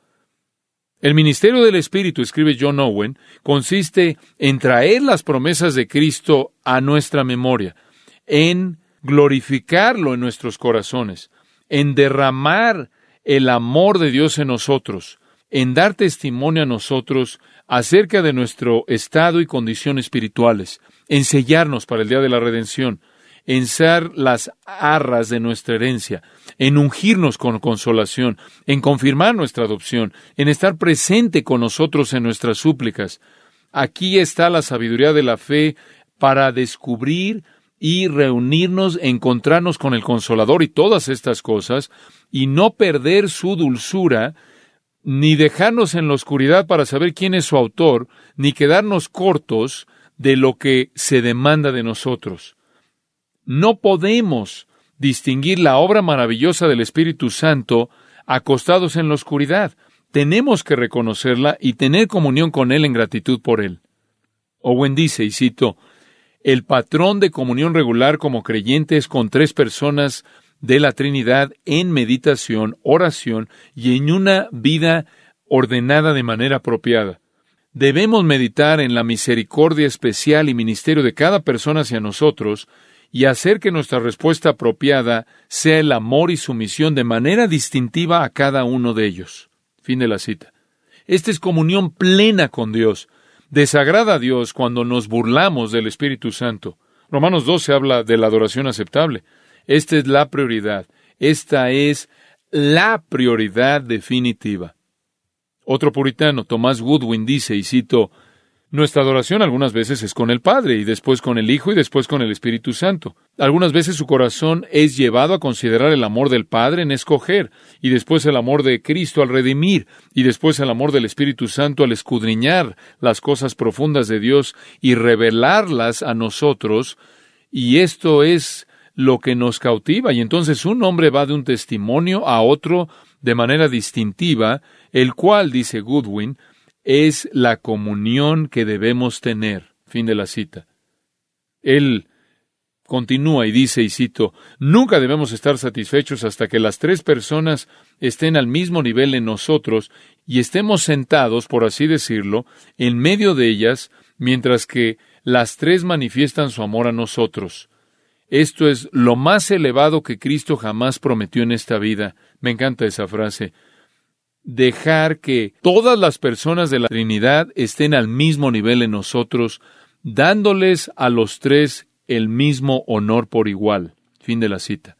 El ministerio del Espíritu, escribe John Owen, consiste en traer las promesas de Cristo a nuestra memoria, en glorificarlo en nuestros corazones, en derramar el amor de Dios en nosotros, en dar testimonio a nosotros acerca de nuestro estado y condición espirituales, en sellarnos para el día de la redención, en ser las arras de nuestra herencia, en ungirnos con consolación, en confirmar nuestra adopción, en estar presente con nosotros en nuestras súplicas. Aquí está la sabiduría de la fe para descubrir y reunirnos, encontrarnos con el Consolador y todas estas cosas, y no perder su dulzura, ni dejarnos en la oscuridad para saber quién es su autor, ni quedarnos cortos de lo que se demanda de nosotros. No podemos distinguir la obra maravillosa del Espíritu Santo acostados en la oscuridad. Tenemos que reconocerla y tener comunión con Él en gratitud por Él. Owen dice, y cito, el patrón de comunión regular como creyente es con tres personas de la Trinidad en meditación, oración y en una vida ordenada de manera apropiada. Debemos meditar en la misericordia especial y ministerio de cada persona hacia nosotros y hacer que nuestra respuesta apropiada sea el amor y sumisión de manera distintiva a cada uno de ellos. Fin de la cita. Esta es comunión plena con Dios. Desagrada a Dios cuando nos burlamos del Espíritu Santo. Romanos 12 habla de la adoración aceptable. Esta es la prioridad. Esta es la prioridad definitiva. Otro puritano, Tomás Goodwin, dice, y cito, nuestra adoración algunas veces es con el Padre, y después con el Hijo, y después con el Espíritu Santo. Algunas veces su corazón es llevado a considerar el amor del Padre en escoger, y después el amor de Cristo al redimir, y después el amor del Espíritu Santo al escudriñar las cosas profundas de Dios y revelarlas a nosotros, y esto es lo que nos cautiva, y entonces un hombre va de un testimonio a otro de manera distintiva, el cual, dice Goodwin, es la comunión que debemos tener. Fin de la cita. Él continúa y dice, y cito, nunca debemos estar satisfechos hasta que las tres personas estén al mismo nivel en nosotros y estemos sentados, por así decirlo, en medio de ellas, mientras que las tres manifiestan su amor a nosotros. Esto es lo más elevado que Cristo jamás prometió en esta vida. Me encanta esa frase. Dejar que todas las personas de la Trinidad estén al mismo nivel en nosotros, dándoles a los tres el mismo honor por igual. Fin de la cita.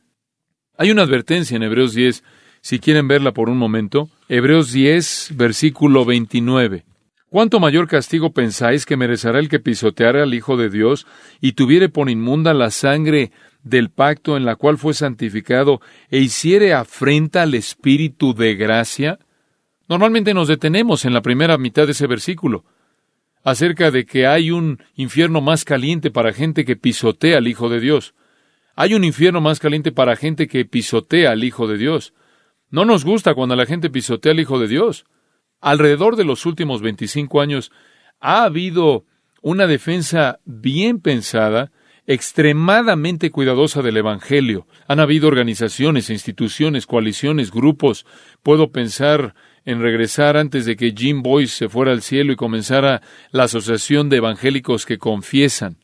Hay una advertencia en Hebreos 10, si quieren verla por un momento. Hebreos 10, versículo 29. ¿Cuánto mayor castigo pensáis que merecerá el que pisoteare al Hijo de Dios y tuviere por inmunda la sangre del pacto en la cual fue santificado e hiciere afrenta al Espíritu de gracia? Normalmente nos detenemos en la primera mitad de ese versículo, acerca de que hay un infierno más caliente para gente que pisotea al Hijo de Dios. Hay un infierno más caliente para gente que pisotea al Hijo de Dios. No nos gusta cuando la gente pisotea al Hijo de Dios alrededor de los últimos 25 años ha habido una defensa bien pensada, extremadamente cuidadosa del Evangelio. Han habido organizaciones, instituciones, coaliciones, grupos. Puedo pensar en regresar antes de que Jim Boyce se fuera al cielo y comenzara la Asociación de Evangélicos que Confiesan.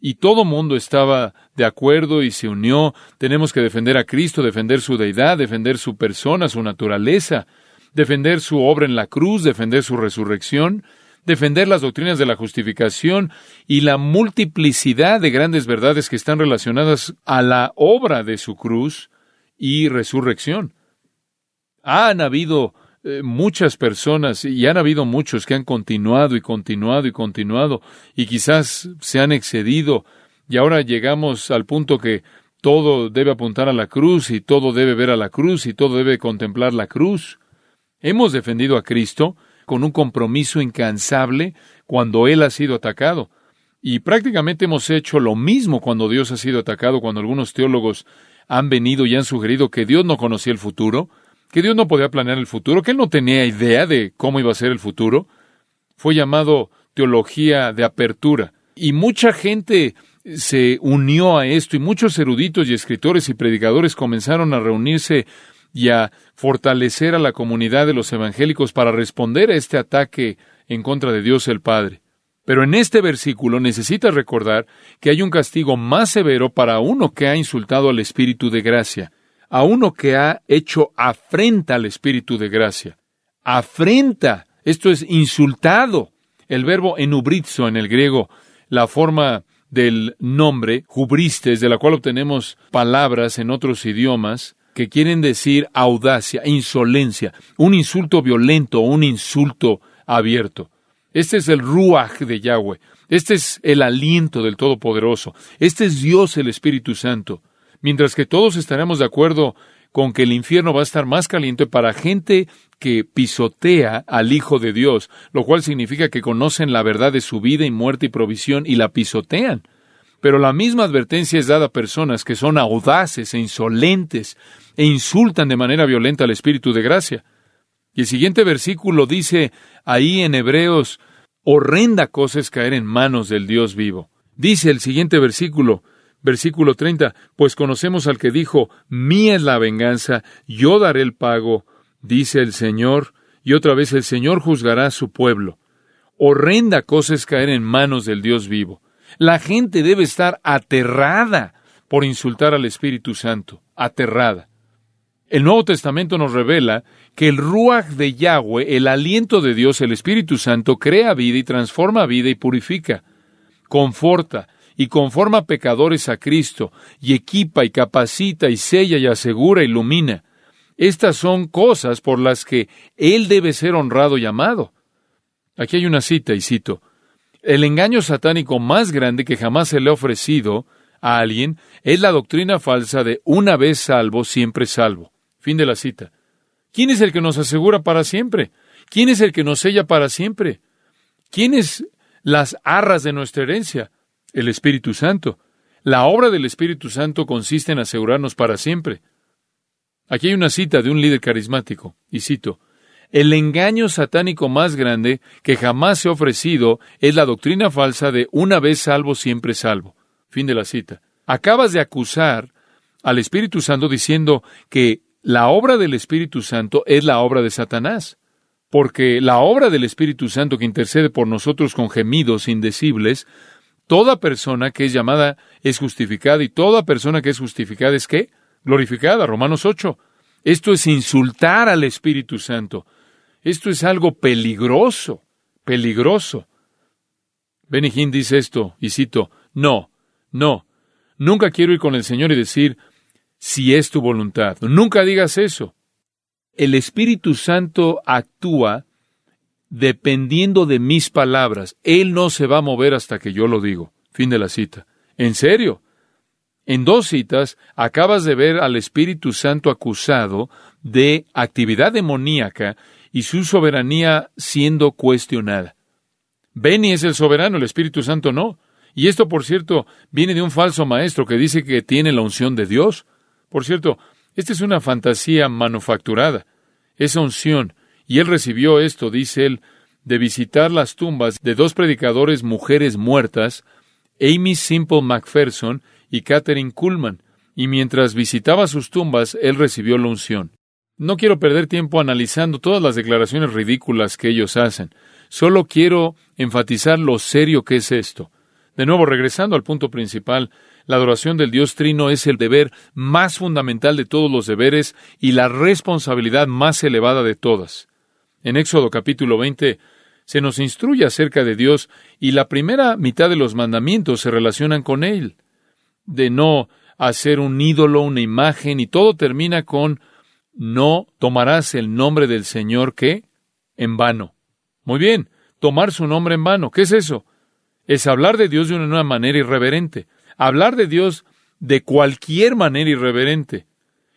Y todo mundo estaba de acuerdo y se unió. Tenemos que defender a Cristo, defender su deidad, defender su persona, su naturaleza defender su obra en la cruz, defender su resurrección, defender las doctrinas de la justificación y la multiplicidad de grandes verdades que están relacionadas a la obra de su cruz y resurrección. Han habido eh, muchas personas y han habido muchos que han continuado y continuado y continuado y quizás se han excedido y ahora llegamos al punto que todo debe apuntar a la cruz y todo debe ver a la cruz y todo debe contemplar la cruz. Hemos defendido a Cristo con un compromiso incansable cuando Él ha sido atacado. Y prácticamente hemos hecho lo mismo cuando Dios ha sido atacado, cuando algunos teólogos han venido y han sugerido que Dios no conocía el futuro, que Dios no podía planear el futuro, que Él no tenía idea de cómo iba a ser el futuro. Fue llamado teología de apertura. Y mucha gente se unió a esto y muchos eruditos y escritores y predicadores comenzaron a reunirse y a fortalecer a la comunidad de los evangélicos para responder a este ataque en contra de Dios el Padre. Pero en este versículo necesitas recordar que hay un castigo más severo para uno que ha insultado al Espíritu de gracia, a uno que ha hecho afrenta al Espíritu de gracia. Afrenta, esto es insultado. El verbo enubrizo en el griego, la forma del nombre, hubristes, de la cual obtenemos palabras en otros idiomas, que quieren decir audacia, insolencia, un insulto violento, un insulto abierto. Este es el ruaj de Yahweh. Este es el aliento del Todopoderoso. Este es Dios el Espíritu Santo. Mientras que todos estaremos de acuerdo con que el infierno va a estar más caliente para gente que pisotea al Hijo de Dios, lo cual significa que conocen la verdad de su vida y muerte y provisión y la pisotean. Pero la misma advertencia es dada a personas que son audaces e insolentes e insultan de manera violenta al Espíritu de gracia. Y el siguiente versículo dice ahí en Hebreos, horrenda cosa es caer en manos del Dios vivo. Dice el siguiente versículo, versículo 30, pues conocemos al que dijo, mía es la venganza, yo daré el pago, dice el Señor, y otra vez el Señor juzgará a su pueblo. horrenda cosa es caer en manos del Dios vivo. La gente debe estar aterrada por insultar al Espíritu Santo, aterrada. El Nuevo Testamento nos revela que el Ruach de Yahweh, el aliento de Dios, el Espíritu Santo, crea vida y transforma vida y purifica, conforta y conforma pecadores a Cristo, y equipa y capacita y sella y asegura, ilumina. Estas son cosas por las que Él debe ser honrado y amado. Aquí hay una cita, y cito, El engaño satánico más grande que jamás se le ha ofrecido a alguien es la doctrina falsa de una vez salvo, siempre salvo. Fin de la cita. ¿Quién es el que nos asegura para siempre? ¿Quién es el que nos sella para siempre? ¿Quién es las arras de nuestra herencia? El Espíritu Santo. La obra del Espíritu Santo consiste en asegurarnos para siempre. Aquí hay una cita de un líder carismático, y cito, El engaño satánico más grande que jamás se ha ofrecido es la doctrina falsa de una vez salvo, siempre salvo. Fin de la cita. Acabas de acusar al Espíritu Santo diciendo que la obra del Espíritu Santo es la obra de Satanás, porque la obra del Espíritu Santo que intercede por nosotros con gemidos indecibles, toda persona que es llamada es justificada y toda persona que es justificada es qué? Glorificada, Romanos 8. Esto es insultar al Espíritu Santo. Esto es algo peligroso, peligroso. Benny dice esto, y cito, no, no, nunca quiero ir con el Señor y decir, si es tu voluntad. Nunca digas eso. El Espíritu Santo actúa dependiendo de mis palabras. Él no se va a mover hasta que yo lo digo. Fin de la cita. ¿En serio? En dos citas acabas de ver al Espíritu Santo acusado de actividad demoníaca y su soberanía siendo cuestionada. Benny es el soberano, el Espíritu Santo no. Y esto, por cierto, viene de un falso maestro que dice que tiene la unción de Dios. Por cierto, esta es una fantasía manufacturada, esa unción, y él recibió esto, dice él, de visitar las tumbas de dos predicadores mujeres muertas, Amy Simple MacPherson y Catherine Kuhlman, y mientras visitaba sus tumbas, él recibió la unción. No quiero perder tiempo analizando todas las declaraciones ridículas que ellos hacen. Solo quiero enfatizar lo serio que es esto. De nuevo, regresando al punto principal, la adoración del Dios Trino es el deber más fundamental de todos los deberes y la responsabilidad más elevada de todas. En Éxodo capítulo 20 se nos instruye acerca de Dios y la primera mitad de los mandamientos se relacionan con Él, de no hacer un ídolo, una imagen, y todo termina con no tomarás el nombre del Señor que en vano. Muy bien, tomar su nombre en vano. ¿Qué es eso? Es hablar de Dios de una manera irreverente hablar de Dios de cualquier manera irreverente.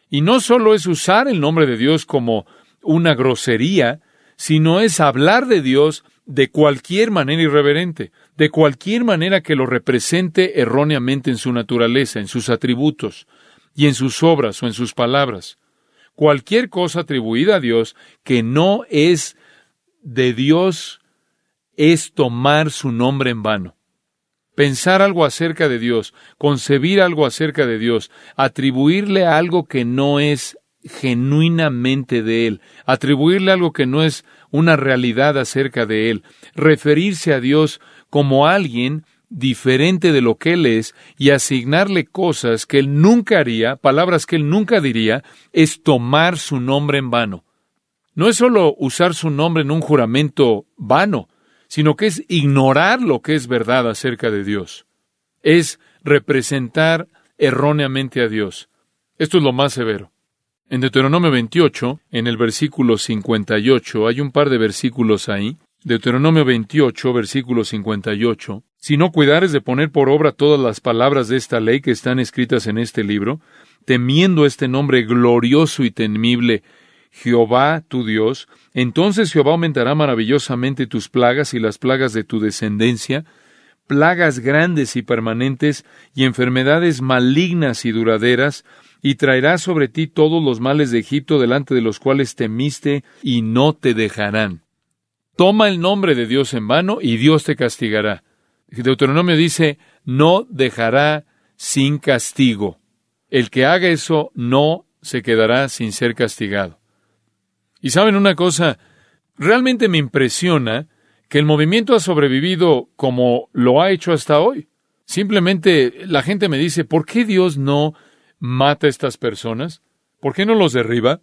Y no solo es usar el nombre de Dios como una grosería, sino es hablar de Dios de cualquier manera irreverente, de cualquier manera que lo represente erróneamente en su naturaleza, en sus atributos, y en sus obras o en sus palabras. Cualquier cosa atribuida a Dios que no es de Dios es tomar su nombre en vano pensar algo acerca de Dios, concebir algo acerca de Dios, atribuirle algo que no es genuinamente de Él, atribuirle algo que no es una realidad acerca de Él, referirse a Dios como alguien diferente de lo que Él es y asignarle cosas que Él nunca haría, palabras que Él nunca diría, es tomar su nombre en vano. No es solo usar su nombre en un juramento vano, sino que es ignorar lo que es verdad acerca de Dios. Es representar erróneamente a Dios. Esto es lo más severo. En Deuteronomio 28, en el versículo 58, hay un par de versículos ahí. Deuteronomio 28, versículo 58. Si no cuidares de poner por obra todas las palabras de esta ley que están escritas en este libro, temiendo este nombre glorioso y temible, Jehová tu Dios, entonces Jehová aumentará maravillosamente tus plagas y las plagas de tu descendencia, plagas grandes y permanentes, y enfermedades malignas y duraderas, y traerá sobre ti todos los males de Egipto delante de los cuales temiste, y no te dejarán. Toma el nombre de Dios en vano, y Dios te castigará. Deuteronomio dice, no dejará sin castigo. El que haga eso no se quedará sin ser castigado. Y saben una cosa, realmente me impresiona que el movimiento ha sobrevivido como lo ha hecho hasta hoy. Simplemente la gente me dice, ¿por qué Dios no mata a estas personas? ¿Por qué no los derriba?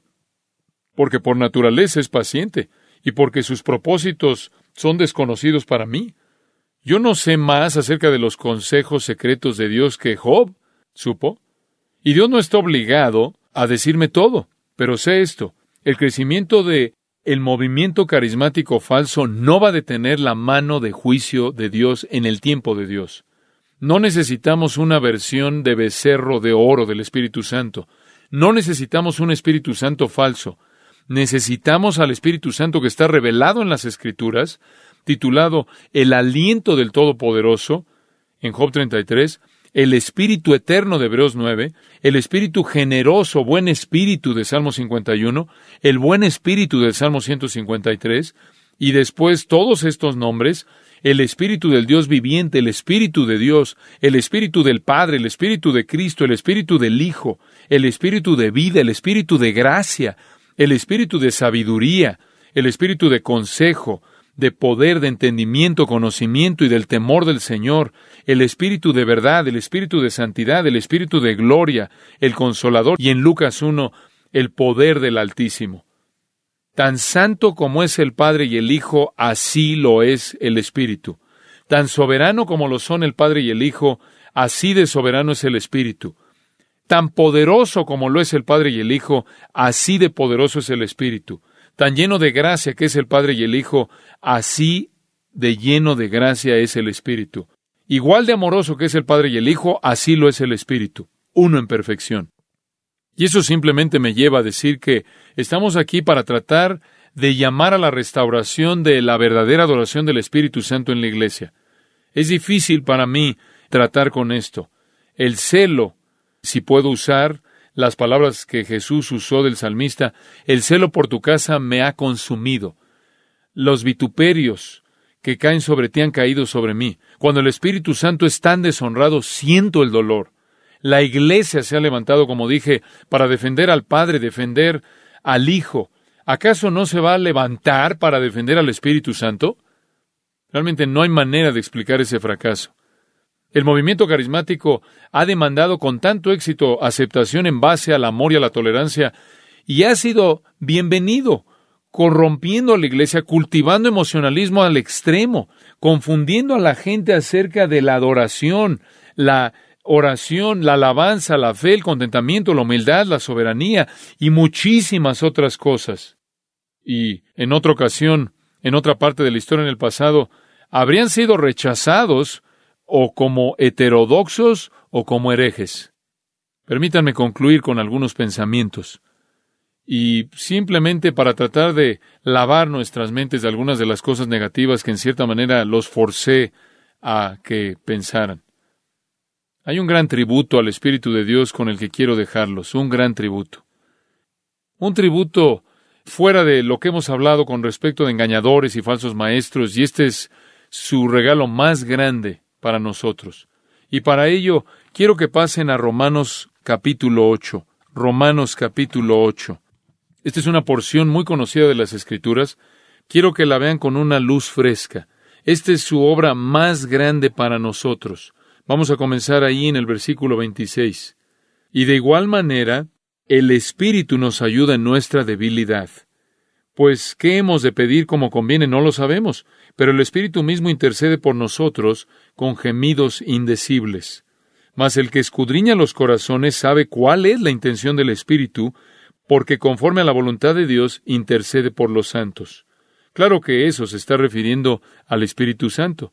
Porque por naturaleza es paciente y porque sus propósitos son desconocidos para mí. Yo no sé más acerca de los consejos secretos de Dios que Job supo. Y Dios no está obligado a decirme todo, pero sé esto, el crecimiento de el movimiento carismático falso no va a detener la mano de juicio de Dios en el tiempo de Dios. No necesitamos una versión de becerro de oro del Espíritu Santo. No necesitamos un Espíritu Santo falso. Necesitamos al Espíritu Santo que está revelado en las Escrituras, titulado El aliento del Todopoderoso, en Job 33, el Espíritu eterno de Hebreos 9, el Espíritu generoso, buen Espíritu de Salmo 51, el buen Espíritu del Salmo 153, y después todos estos nombres, el Espíritu del Dios viviente, el Espíritu de Dios, el Espíritu del Padre, el Espíritu de Cristo, el Espíritu del Hijo, el Espíritu de vida, el Espíritu de gracia, el Espíritu de sabiduría, el Espíritu de consejo, de poder, de entendimiento, conocimiento y del temor del Señor, el Espíritu de verdad, el Espíritu de santidad, el Espíritu de gloria, el consolador, y en Lucas 1, el poder del Altísimo. Tan santo como es el Padre y el Hijo, así lo es el Espíritu. Tan soberano como lo son el Padre y el Hijo, así de soberano es el Espíritu. Tan poderoso como lo es el Padre y el Hijo, así de poderoso es el Espíritu tan lleno de gracia que es el Padre y el Hijo, así de lleno de gracia es el Espíritu. Igual de amoroso que es el Padre y el Hijo, así lo es el Espíritu, uno en perfección. Y eso simplemente me lleva a decir que estamos aquí para tratar de llamar a la restauración de la verdadera adoración del Espíritu Santo en la Iglesia. Es difícil para mí tratar con esto. El celo, si puedo usar las palabras que Jesús usó del salmista, el celo por tu casa me ha consumido. Los vituperios que caen sobre ti han caído sobre mí. Cuando el Espíritu Santo es tan deshonrado, siento el dolor. La iglesia se ha levantado, como dije, para defender al Padre, defender al Hijo. ¿Acaso no se va a levantar para defender al Espíritu Santo? Realmente no hay manera de explicar ese fracaso. El movimiento carismático ha demandado con tanto éxito aceptación en base al amor y a la tolerancia y ha sido bienvenido, corrompiendo a la iglesia, cultivando emocionalismo al extremo, confundiendo a la gente acerca de la adoración, la oración, la alabanza, la fe, el contentamiento, la humildad, la soberanía y muchísimas otras cosas. Y en otra ocasión, en otra parte de la historia en el pasado, habrían sido rechazados o como heterodoxos o como herejes. Permítanme concluir con algunos pensamientos. Y simplemente para tratar de lavar nuestras mentes de algunas de las cosas negativas que en cierta manera los forcé a que pensaran. Hay un gran tributo al Espíritu de Dios con el que quiero dejarlos, un gran tributo. Un tributo fuera de lo que hemos hablado con respecto de engañadores y falsos maestros, y este es su regalo más grande para nosotros. Y para ello quiero que pasen a Romanos capítulo 8. Romanos capítulo 8. Esta es una porción muy conocida de las Escrituras. Quiero que la vean con una luz fresca. Esta es su obra más grande para nosotros. Vamos a comenzar ahí en el versículo 26. Y de igual manera, el Espíritu nos ayuda en nuestra debilidad. Pues, ¿qué hemos de pedir como conviene? No lo sabemos, pero el Espíritu mismo intercede por nosotros con gemidos indecibles. Mas el que escudriña los corazones sabe cuál es la intención del Espíritu, porque conforme a la voluntad de Dios intercede por los santos. Claro que eso se está refiriendo al Espíritu Santo.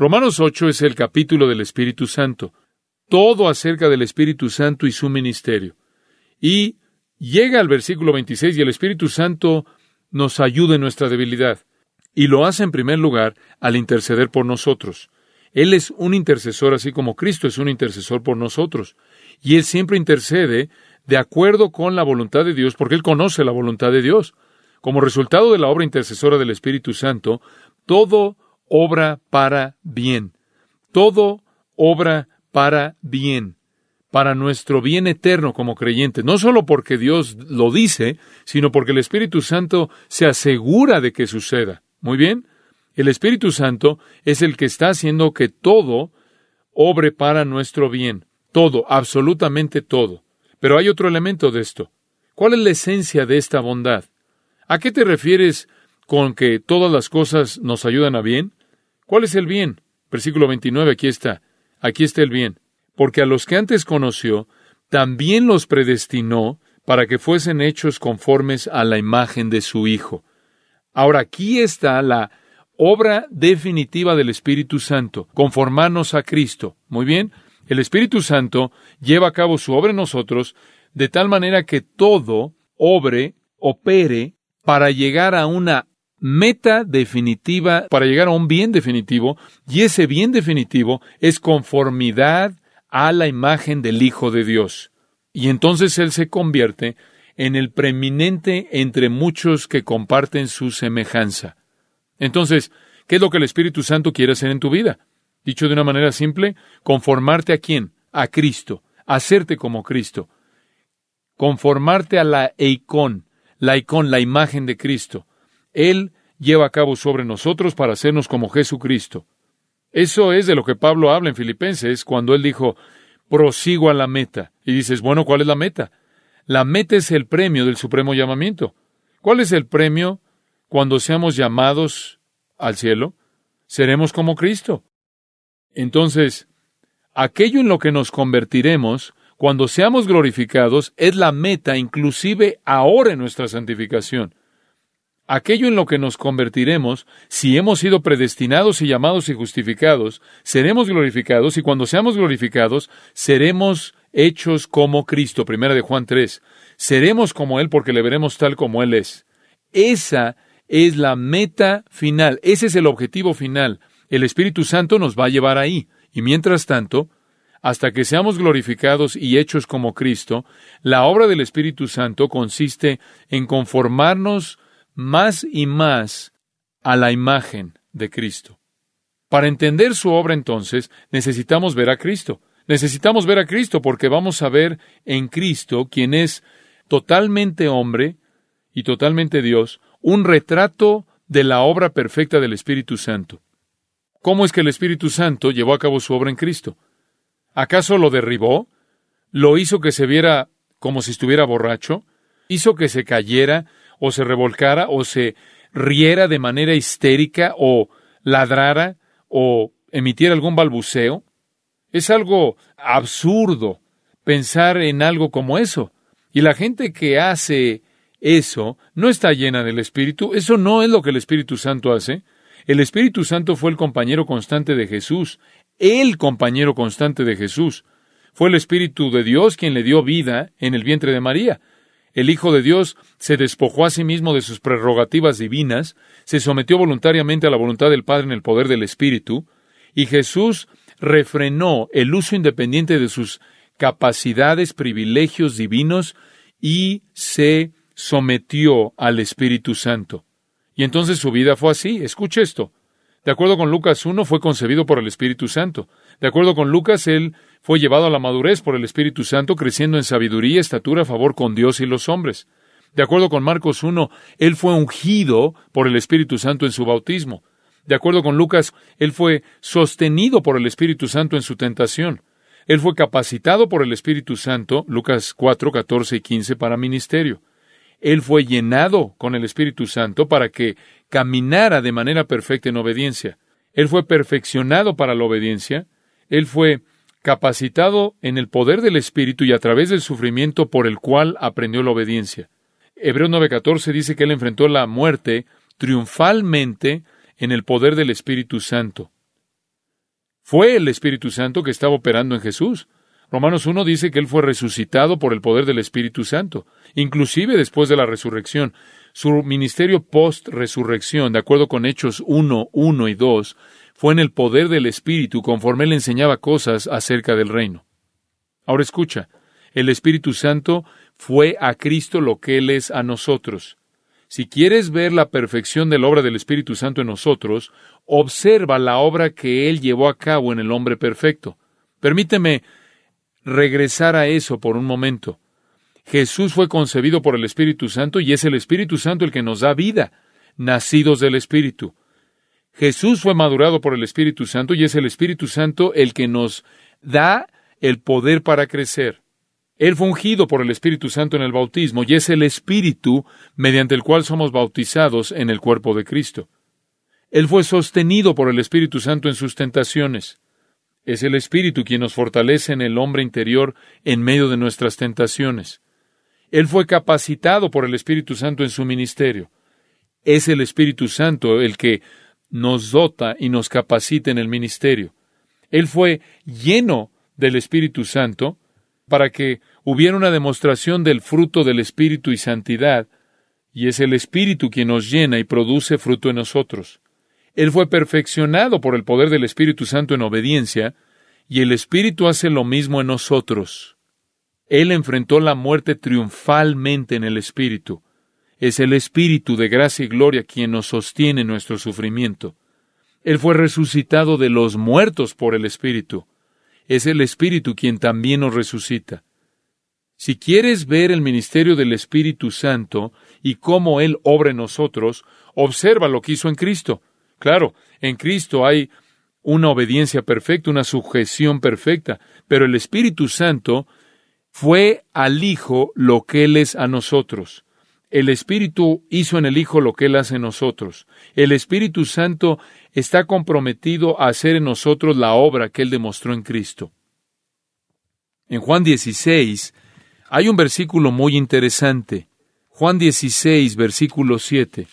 Romanos 8 es el capítulo del Espíritu Santo, todo acerca del Espíritu Santo y su ministerio. Y llega al versículo 26 y el Espíritu Santo nos ayuda en nuestra debilidad. Y lo hace en primer lugar al interceder por nosotros. Él es un intercesor así como Cristo es un intercesor por nosotros. Y Él siempre intercede de acuerdo con la voluntad de Dios porque Él conoce la voluntad de Dios. Como resultado de la obra intercesora del Espíritu Santo, todo obra para bien. Todo obra para bien, para nuestro bien eterno como creyentes, no solo porque Dios lo dice, sino porque el Espíritu Santo se asegura de que suceda. Muy bien, el Espíritu Santo es el que está haciendo que todo obre para nuestro bien, todo, absolutamente todo. Pero hay otro elemento de esto. ¿Cuál es la esencia de esta bondad? ¿A qué te refieres con que todas las cosas nos ayudan a bien? ¿Cuál es el bien? Versículo 29, aquí está. Aquí está el bien. Porque a los que antes conoció, también los predestinó para que fuesen hechos conformes a la imagen de su Hijo. Ahora aquí está la obra definitiva del Espíritu Santo, conformarnos a Cristo. Muy bien, el Espíritu Santo lleva a cabo su obra en nosotros de tal manera que todo obre, opere, para llegar a una meta definitiva para llegar a un bien definitivo, y ese bien definitivo es conformidad a la imagen del Hijo de Dios. Y entonces Él se convierte en el preeminente entre muchos que comparten su semejanza. Entonces, ¿qué es lo que el Espíritu Santo quiere hacer en tu vida? Dicho de una manera simple, conformarte a quién? A Cristo, hacerte como Cristo, conformarte a la eicón, la icón, la imagen de Cristo. Él lleva a cabo sobre nosotros para hacernos como Jesucristo. Eso es de lo que Pablo habla en Filipenses cuando él dijo, prosigo a la meta. Y dices, bueno, ¿cuál es la meta? La meta es el premio del supremo llamamiento. ¿Cuál es el premio cuando seamos llamados al cielo? Seremos como Cristo. Entonces, aquello en lo que nos convertiremos cuando seamos glorificados es la meta inclusive ahora en nuestra santificación aquello en lo que nos convertiremos, si hemos sido predestinados y llamados y justificados, seremos glorificados y cuando seamos glorificados, seremos hechos como Cristo, primera de Juan 3. Seremos como Él porque le veremos tal como Él es. Esa es la meta final, ese es el objetivo final. El Espíritu Santo nos va a llevar ahí. Y mientras tanto, hasta que seamos glorificados y hechos como Cristo, la obra del Espíritu Santo consiste en conformarnos más y más a la imagen de Cristo. Para entender su obra entonces necesitamos ver a Cristo. Necesitamos ver a Cristo porque vamos a ver en Cristo, quien es totalmente hombre y totalmente Dios, un retrato de la obra perfecta del Espíritu Santo. ¿Cómo es que el Espíritu Santo llevó a cabo su obra en Cristo? ¿Acaso lo derribó? ¿Lo hizo que se viera como si estuviera borracho? ¿Hizo que se cayera o se revolcara o se riera de manera histérica o ladrara o emitiera algún balbuceo. Es algo absurdo pensar en algo como eso. Y la gente que hace eso no está llena del Espíritu. Eso no es lo que el Espíritu Santo hace. El Espíritu Santo fue el compañero constante de Jesús, el compañero constante de Jesús. Fue el Espíritu de Dios quien le dio vida en el vientre de María. El Hijo de Dios se despojó a sí mismo de sus prerrogativas divinas, se sometió voluntariamente a la voluntad del Padre en el poder del Espíritu, y Jesús refrenó el uso independiente de sus capacidades, privilegios divinos, y se sometió al Espíritu Santo. Y entonces su vida fue así. Escuche esto. De acuerdo con Lucas 1, fue concebido por el Espíritu Santo. De acuerdo con Lucas, él fue llevado a la madurez por el Espíritu Santo, creciendo en sabiduría, estatura, favor con Dios y los hombres. De acuerdo con Marcos 1, él fue ungido por el Espíritu Santo en su bautismo. De acuerdo con Lucas, él fue sostenido por el Espíritu Santo en su tentación. Él fue capacitado por el Espíritu Santo, Lucas 4, 14 y 15, para ministerio. Él fue llenado con el Espíritu Santo para que caminara de manera perfecta en obediencia. Él fue perfeccionado para la obediencia. Él fue capacitado en el poder del Espíritu y a través del sufrimiento por el cual aprendió la obediencia. Hebreos 9:14 dice que él enfrentó la muerte triunfalmente en el poder del Espíritu Santo. Fue el Espíritu Santo que estaba operando en Jesús. Romanos 1 dice que él fue resucitado por el poder del Espíritu Santo, inclusive después de la resurrección. Su ministerio post-resurrección, de acuerdo con Hechos 1, 1 y 2, fue en el poder del Espíritu conforme Él enseñaba cosas acerca del reino. Ahora escucha, el Espíritu Santo fue a Cristo lo que Él es a nosotros. Si quieres ver la perfección de la obra del Espíritu Santo en nosotros, observa la obra que Él llevó a cabo en el hombre perfecto. Permíteme regresar a eso por un momento. Jesús fue concebido por el Espíritu Santo y es el Espíritu Santo el que nos da vida, nacidos del Espíritu. Jesús fue madurado por el Espíritu Santo y es el Espíritu Santo el que nos da el poder para crecer. Él fue ungido por el Espíritu Santo en el bautismo y es el Espíritu mediante el cual somos bautizados en el cuerpo de Cristo. Él fue sostenido por el Espíritu Santo en sus tentaciones. Es el Espíritu quien nos fortalece en el hombre interior en medio de nuestras tentaciones. Él fue capacitado por el Espíritu Santo en su ministerio. Es el Espíritu Santo el que nos dota y nos capacita en el ministerio. Él fue lleno del Espíritu Santo para que hubiera una demostración del fruto del Espíritu y santidad, y es el Espíritu quien nos llena y produce fruto en nosotros. Él fue perfeccionado por el poder del Espíritu Santo en obediencia, y el Espíritu hace lo mismo en nosotros. Él enfrentó la muerte triunfalmente en el Espíritu. Es el Espíritu de gracia y gloria quien nos sostiene en nuestro sufrimiento. Él fue resucitado de los muertos por el Espíritu es el Espíritu quien también nos resucita. Si quieres ver el ministerio del Espíritu Santo y cómo Él obra en nosotros, observa lo que hizo en Cristo. Claro, en Cristo hay una obediencia perfecta, una sujeción perfecta, pero el Espíritu Santo fue al Hijo lo que Él es a nosotros. El Espíritu hizo en el Hijo lo que Él hace en nosotros. El Espíritu Santo está comprometido a hacer en nosotros la obra que Él demostró en Cristo. En Juan 16 hay un versículo muy interesante. Juan 16, versículo 7.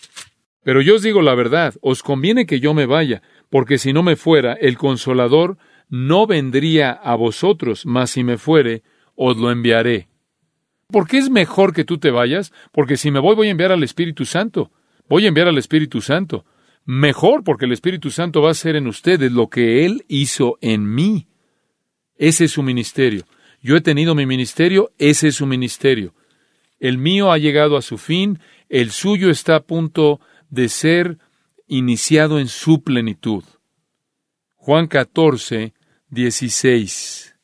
Pero yo os digo la verdad, os conviene que yo me vaya, porque si no me fuera, el consolador no vendría a vosotros, mas si me fuere, os lo enviaré. ¿Por qué es mejor que tú te vayas? Porque si me voy, voy a enviar al Espíritu Santo. Voy a enviar al Espíritu Santo. Mejor porque el Espíritu Santo va a hacer en ustedes lo que Él hizo en mí. Ese es su ministerio. Yo he tenido mi ministerio, ese es su ministerio. El mío ha llegado a su fin, el suyo está a punto de ser iniciado en su plenitud. Juan 14, 16.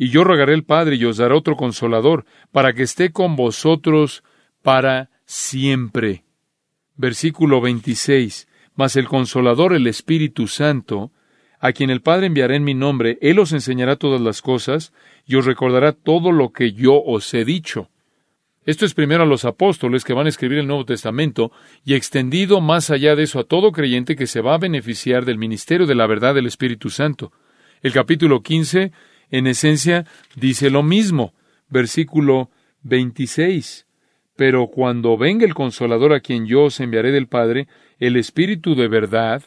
Y yo rogaré al Padre y os daré otro consolador, para que esté con vosotros para siempre versículo 26. Mas el consolador, el Espíritu Santo, a quien el Padre enviará en mi nombre, Él os enseñará todas las cosas y os recordará todo lo que yo os he dicho. Esto es primero a los apóstoles que van a escribir el Nuevo Testamento y extendido más allá de eso a todo creyente que se va a beneficiar del ministerio de la verdad del Espíritu Santo. El capítulo 15, en esencia, dice lo mismo. Versículo 26. Pero cuando venga el consolador a quien yo os enviaré del Padre, el Espíritu de verdad,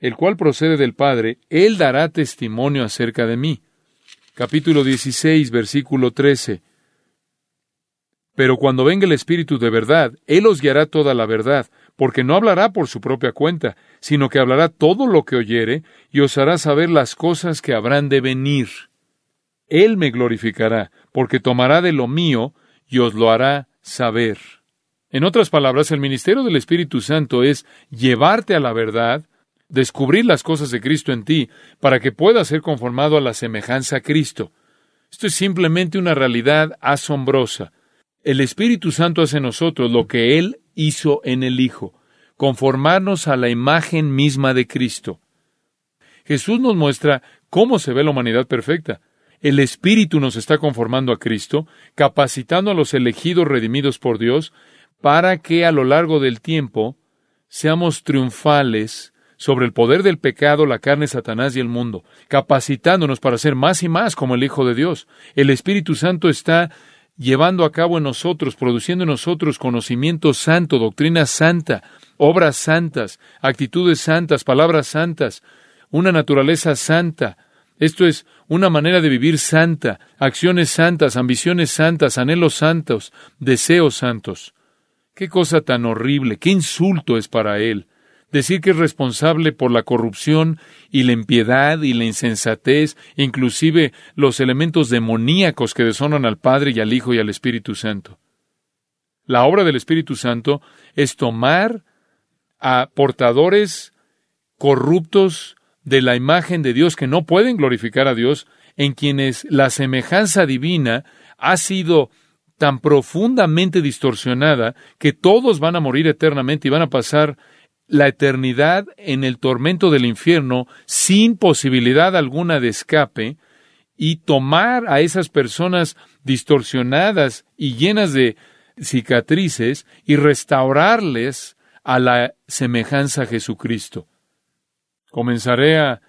el cual procede del Padre, Él dará testimonio acerca de mí. Capítulo 16, versículo 13. Pero cuando venga el Espíritu de verdad, Él os guiará toda la verdad, porque no hablará por su propia cuenta, sino que hablará todo lo que oyere, y os hará saber las cosas que habrán de venir. Él me glorificará, porque tomará de lo mío, y os lo hará saber. En otras palabras, el ministerio del Espíritu Santo es llevarte a la verdad, descubrir las cosas de Cristo en ti, para que puedas ser conformado a la semejanza a Cristo. Esto es simplemente una realidad asombrosa. El Espíritu Santo hace en nosotros lo que Él hizo en el Hijo, conformarnos a la imagen misma de Cristo. Jesús nos muestra cómo se ve la humanidad perfecta. El Espíritu nos está conformando a Cristo, capacitando a los elegidos redimidos por Dios para que a lo largo del tiempo seamos triunfales sobre el poder del pecado, la carne, Satanás y el mundo, capacitándonos para ser más y más como el Hijo de Dios. El Espíritu Santo está llevando a cabo en nosotros, produciendo en nosotros conocimiento santo, doctrina santa, obras santas, actitudes santas, palabras santas, una naturaleza santa, esto es una manera de vivir santa, acciones santas, ambiciones santas, anhelos santos, deseos santos. Qué cosa tan horrible, qué insulto es para Él decir que es responsable por la corrupción y la impiedad y la insensatez, inclusive los elementos demoníacos que deshonran al Padre y al Hijo y al Espíritu Santo. La obra del Espíritu Santo es tomar a portadores corruptos de la imagen de Dios que no pueden glorificar a Dios, en quienes la semejanza divina ha sido tan profundamente distorsionada que todos van a morir eternamente y van a pasar la eternidad en el tormento del infierno sin posibilidad alguna de escape y tomar a esas personas distorsionadas y llenas de cicatrices y restaurarles a la semejanza a Jesucristo. Comenzaré a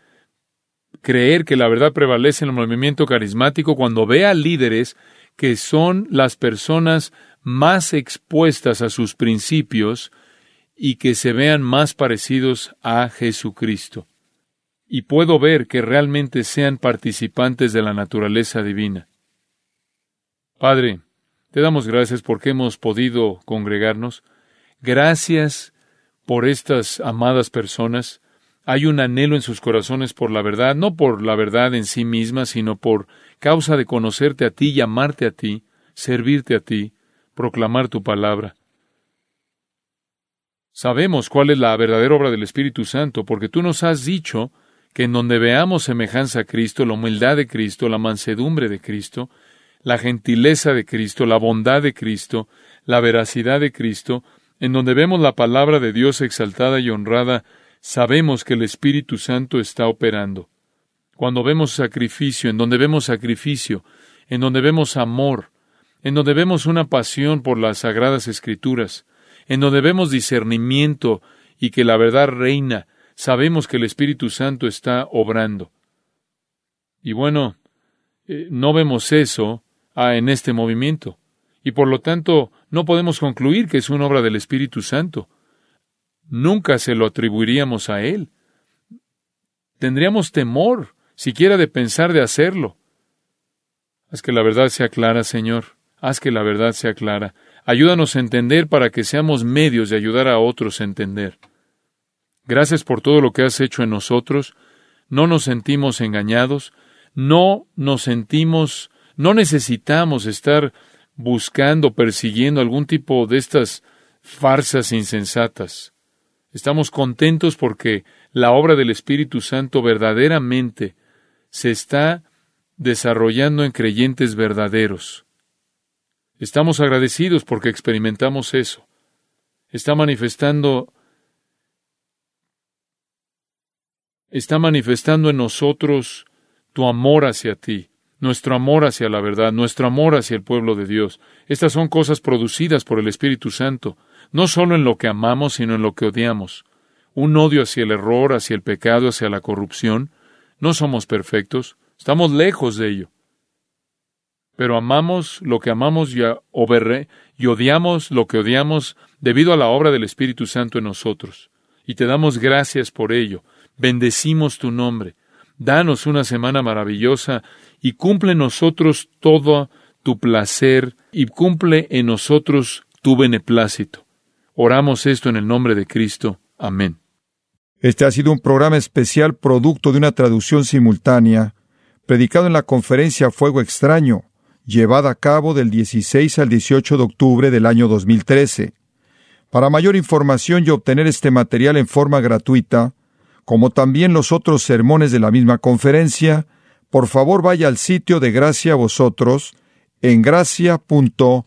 creer que la verdad prevalece en el movimiento carismático cuando vea líderes que son las personas más expuestas a sus principios y que se vean más parecidos a Jesucristo. Y puedo ver que realmente sean participantes de la naturaleza divina. Padre, te damos gracias porque hemos podido congregarnos. Gracias por estas amadas personas. Hay un anhelo en sus corazones por la verdad, no por la verdad en sí misma, sino por causa de conocerte a ti, llamarte a ti, servirte a ti, proclamar tu palabra. Sabemos cuál es la verdadera obra del Espíritu Santo, porque tú nos has dicho que en donde veamos semejanza a Cristo, la humildad de Cristo, la mansedumbre de Cristo, la gentileza de Cristo, la bondad de Cristo, la veracidad de Cristo, en donde vemos la palabra de Dios exaltada y honrada, sabemos que el Espíritu Santo está operando. Cuando vemos sacrificio, en donde vemos sacrificio, en donde vemos amor, en donde vemos una pasión por las sagradas escrituras, en donde vemos discernimiento y que la verdad reina, sabemos que el Espíritu Santo está obrando. Y bueno, eh, no vemos eso ah, en este movimiento, y por lo tanto no podemos concluir que es una obra del Espíritu Santo. Nunca se lo atribuiríamos a Él. Tendríamos temor siquiera de pensar de hacerlo. Haz que la verdad sea clara, Señor. Haz que la verdad sea clara. Ayúdanos a entender para que seamos medios de ayudar a otros a entender. Gracias por todo lo que has hecho en nosotros. No nos sentimos engañados. No nos sentimos, no necesitamos estar buscando, persiguiendo algún tipo de estas farsas insensatas. Estamos contentos porque la obra del Espíritu Santo verdaderamente se está desarrollando en creyentes verdaderos. Estamos agradecidos porque experimentamos eso. Está manifestando está manifestando en nosotros tu amor hacia ti, nuestro amor hacia la verdad, nuestro amor hacia el pueblo de Dios. Estas son cosas producidas por el Espíritu Santo no solo en lo que amamos, sino en lo que odiamos. Un odio hacia el error, hacia el pecado, hacia la corrupción. No somos perfectos, estamos lejos de ello. Pero amamos lo que amamos y, y odiamos lo que odiamos debido a la obra del Espíritu Santo en nosotros. Y te damos gracias por ello. Bendecimos tu nombre. Danos una semana maravillosa y cumple en nosotros todo tu placer y cumple en nosotros tu beneplácito. Oramos esto en el nombre de Cristo. Amén. Este ha sido un programa especial producto de una traducción simultánea, predicado en la conferencia Fuego Extraño, llevada a cabo del 16 al 18 de octubre del año 2013. Para mayor información y obtener este material en forma gratuita, como también los otros sermones de la misma conferencia, por favor vaya al sitio de Gracia a Vosotros en gracia.org.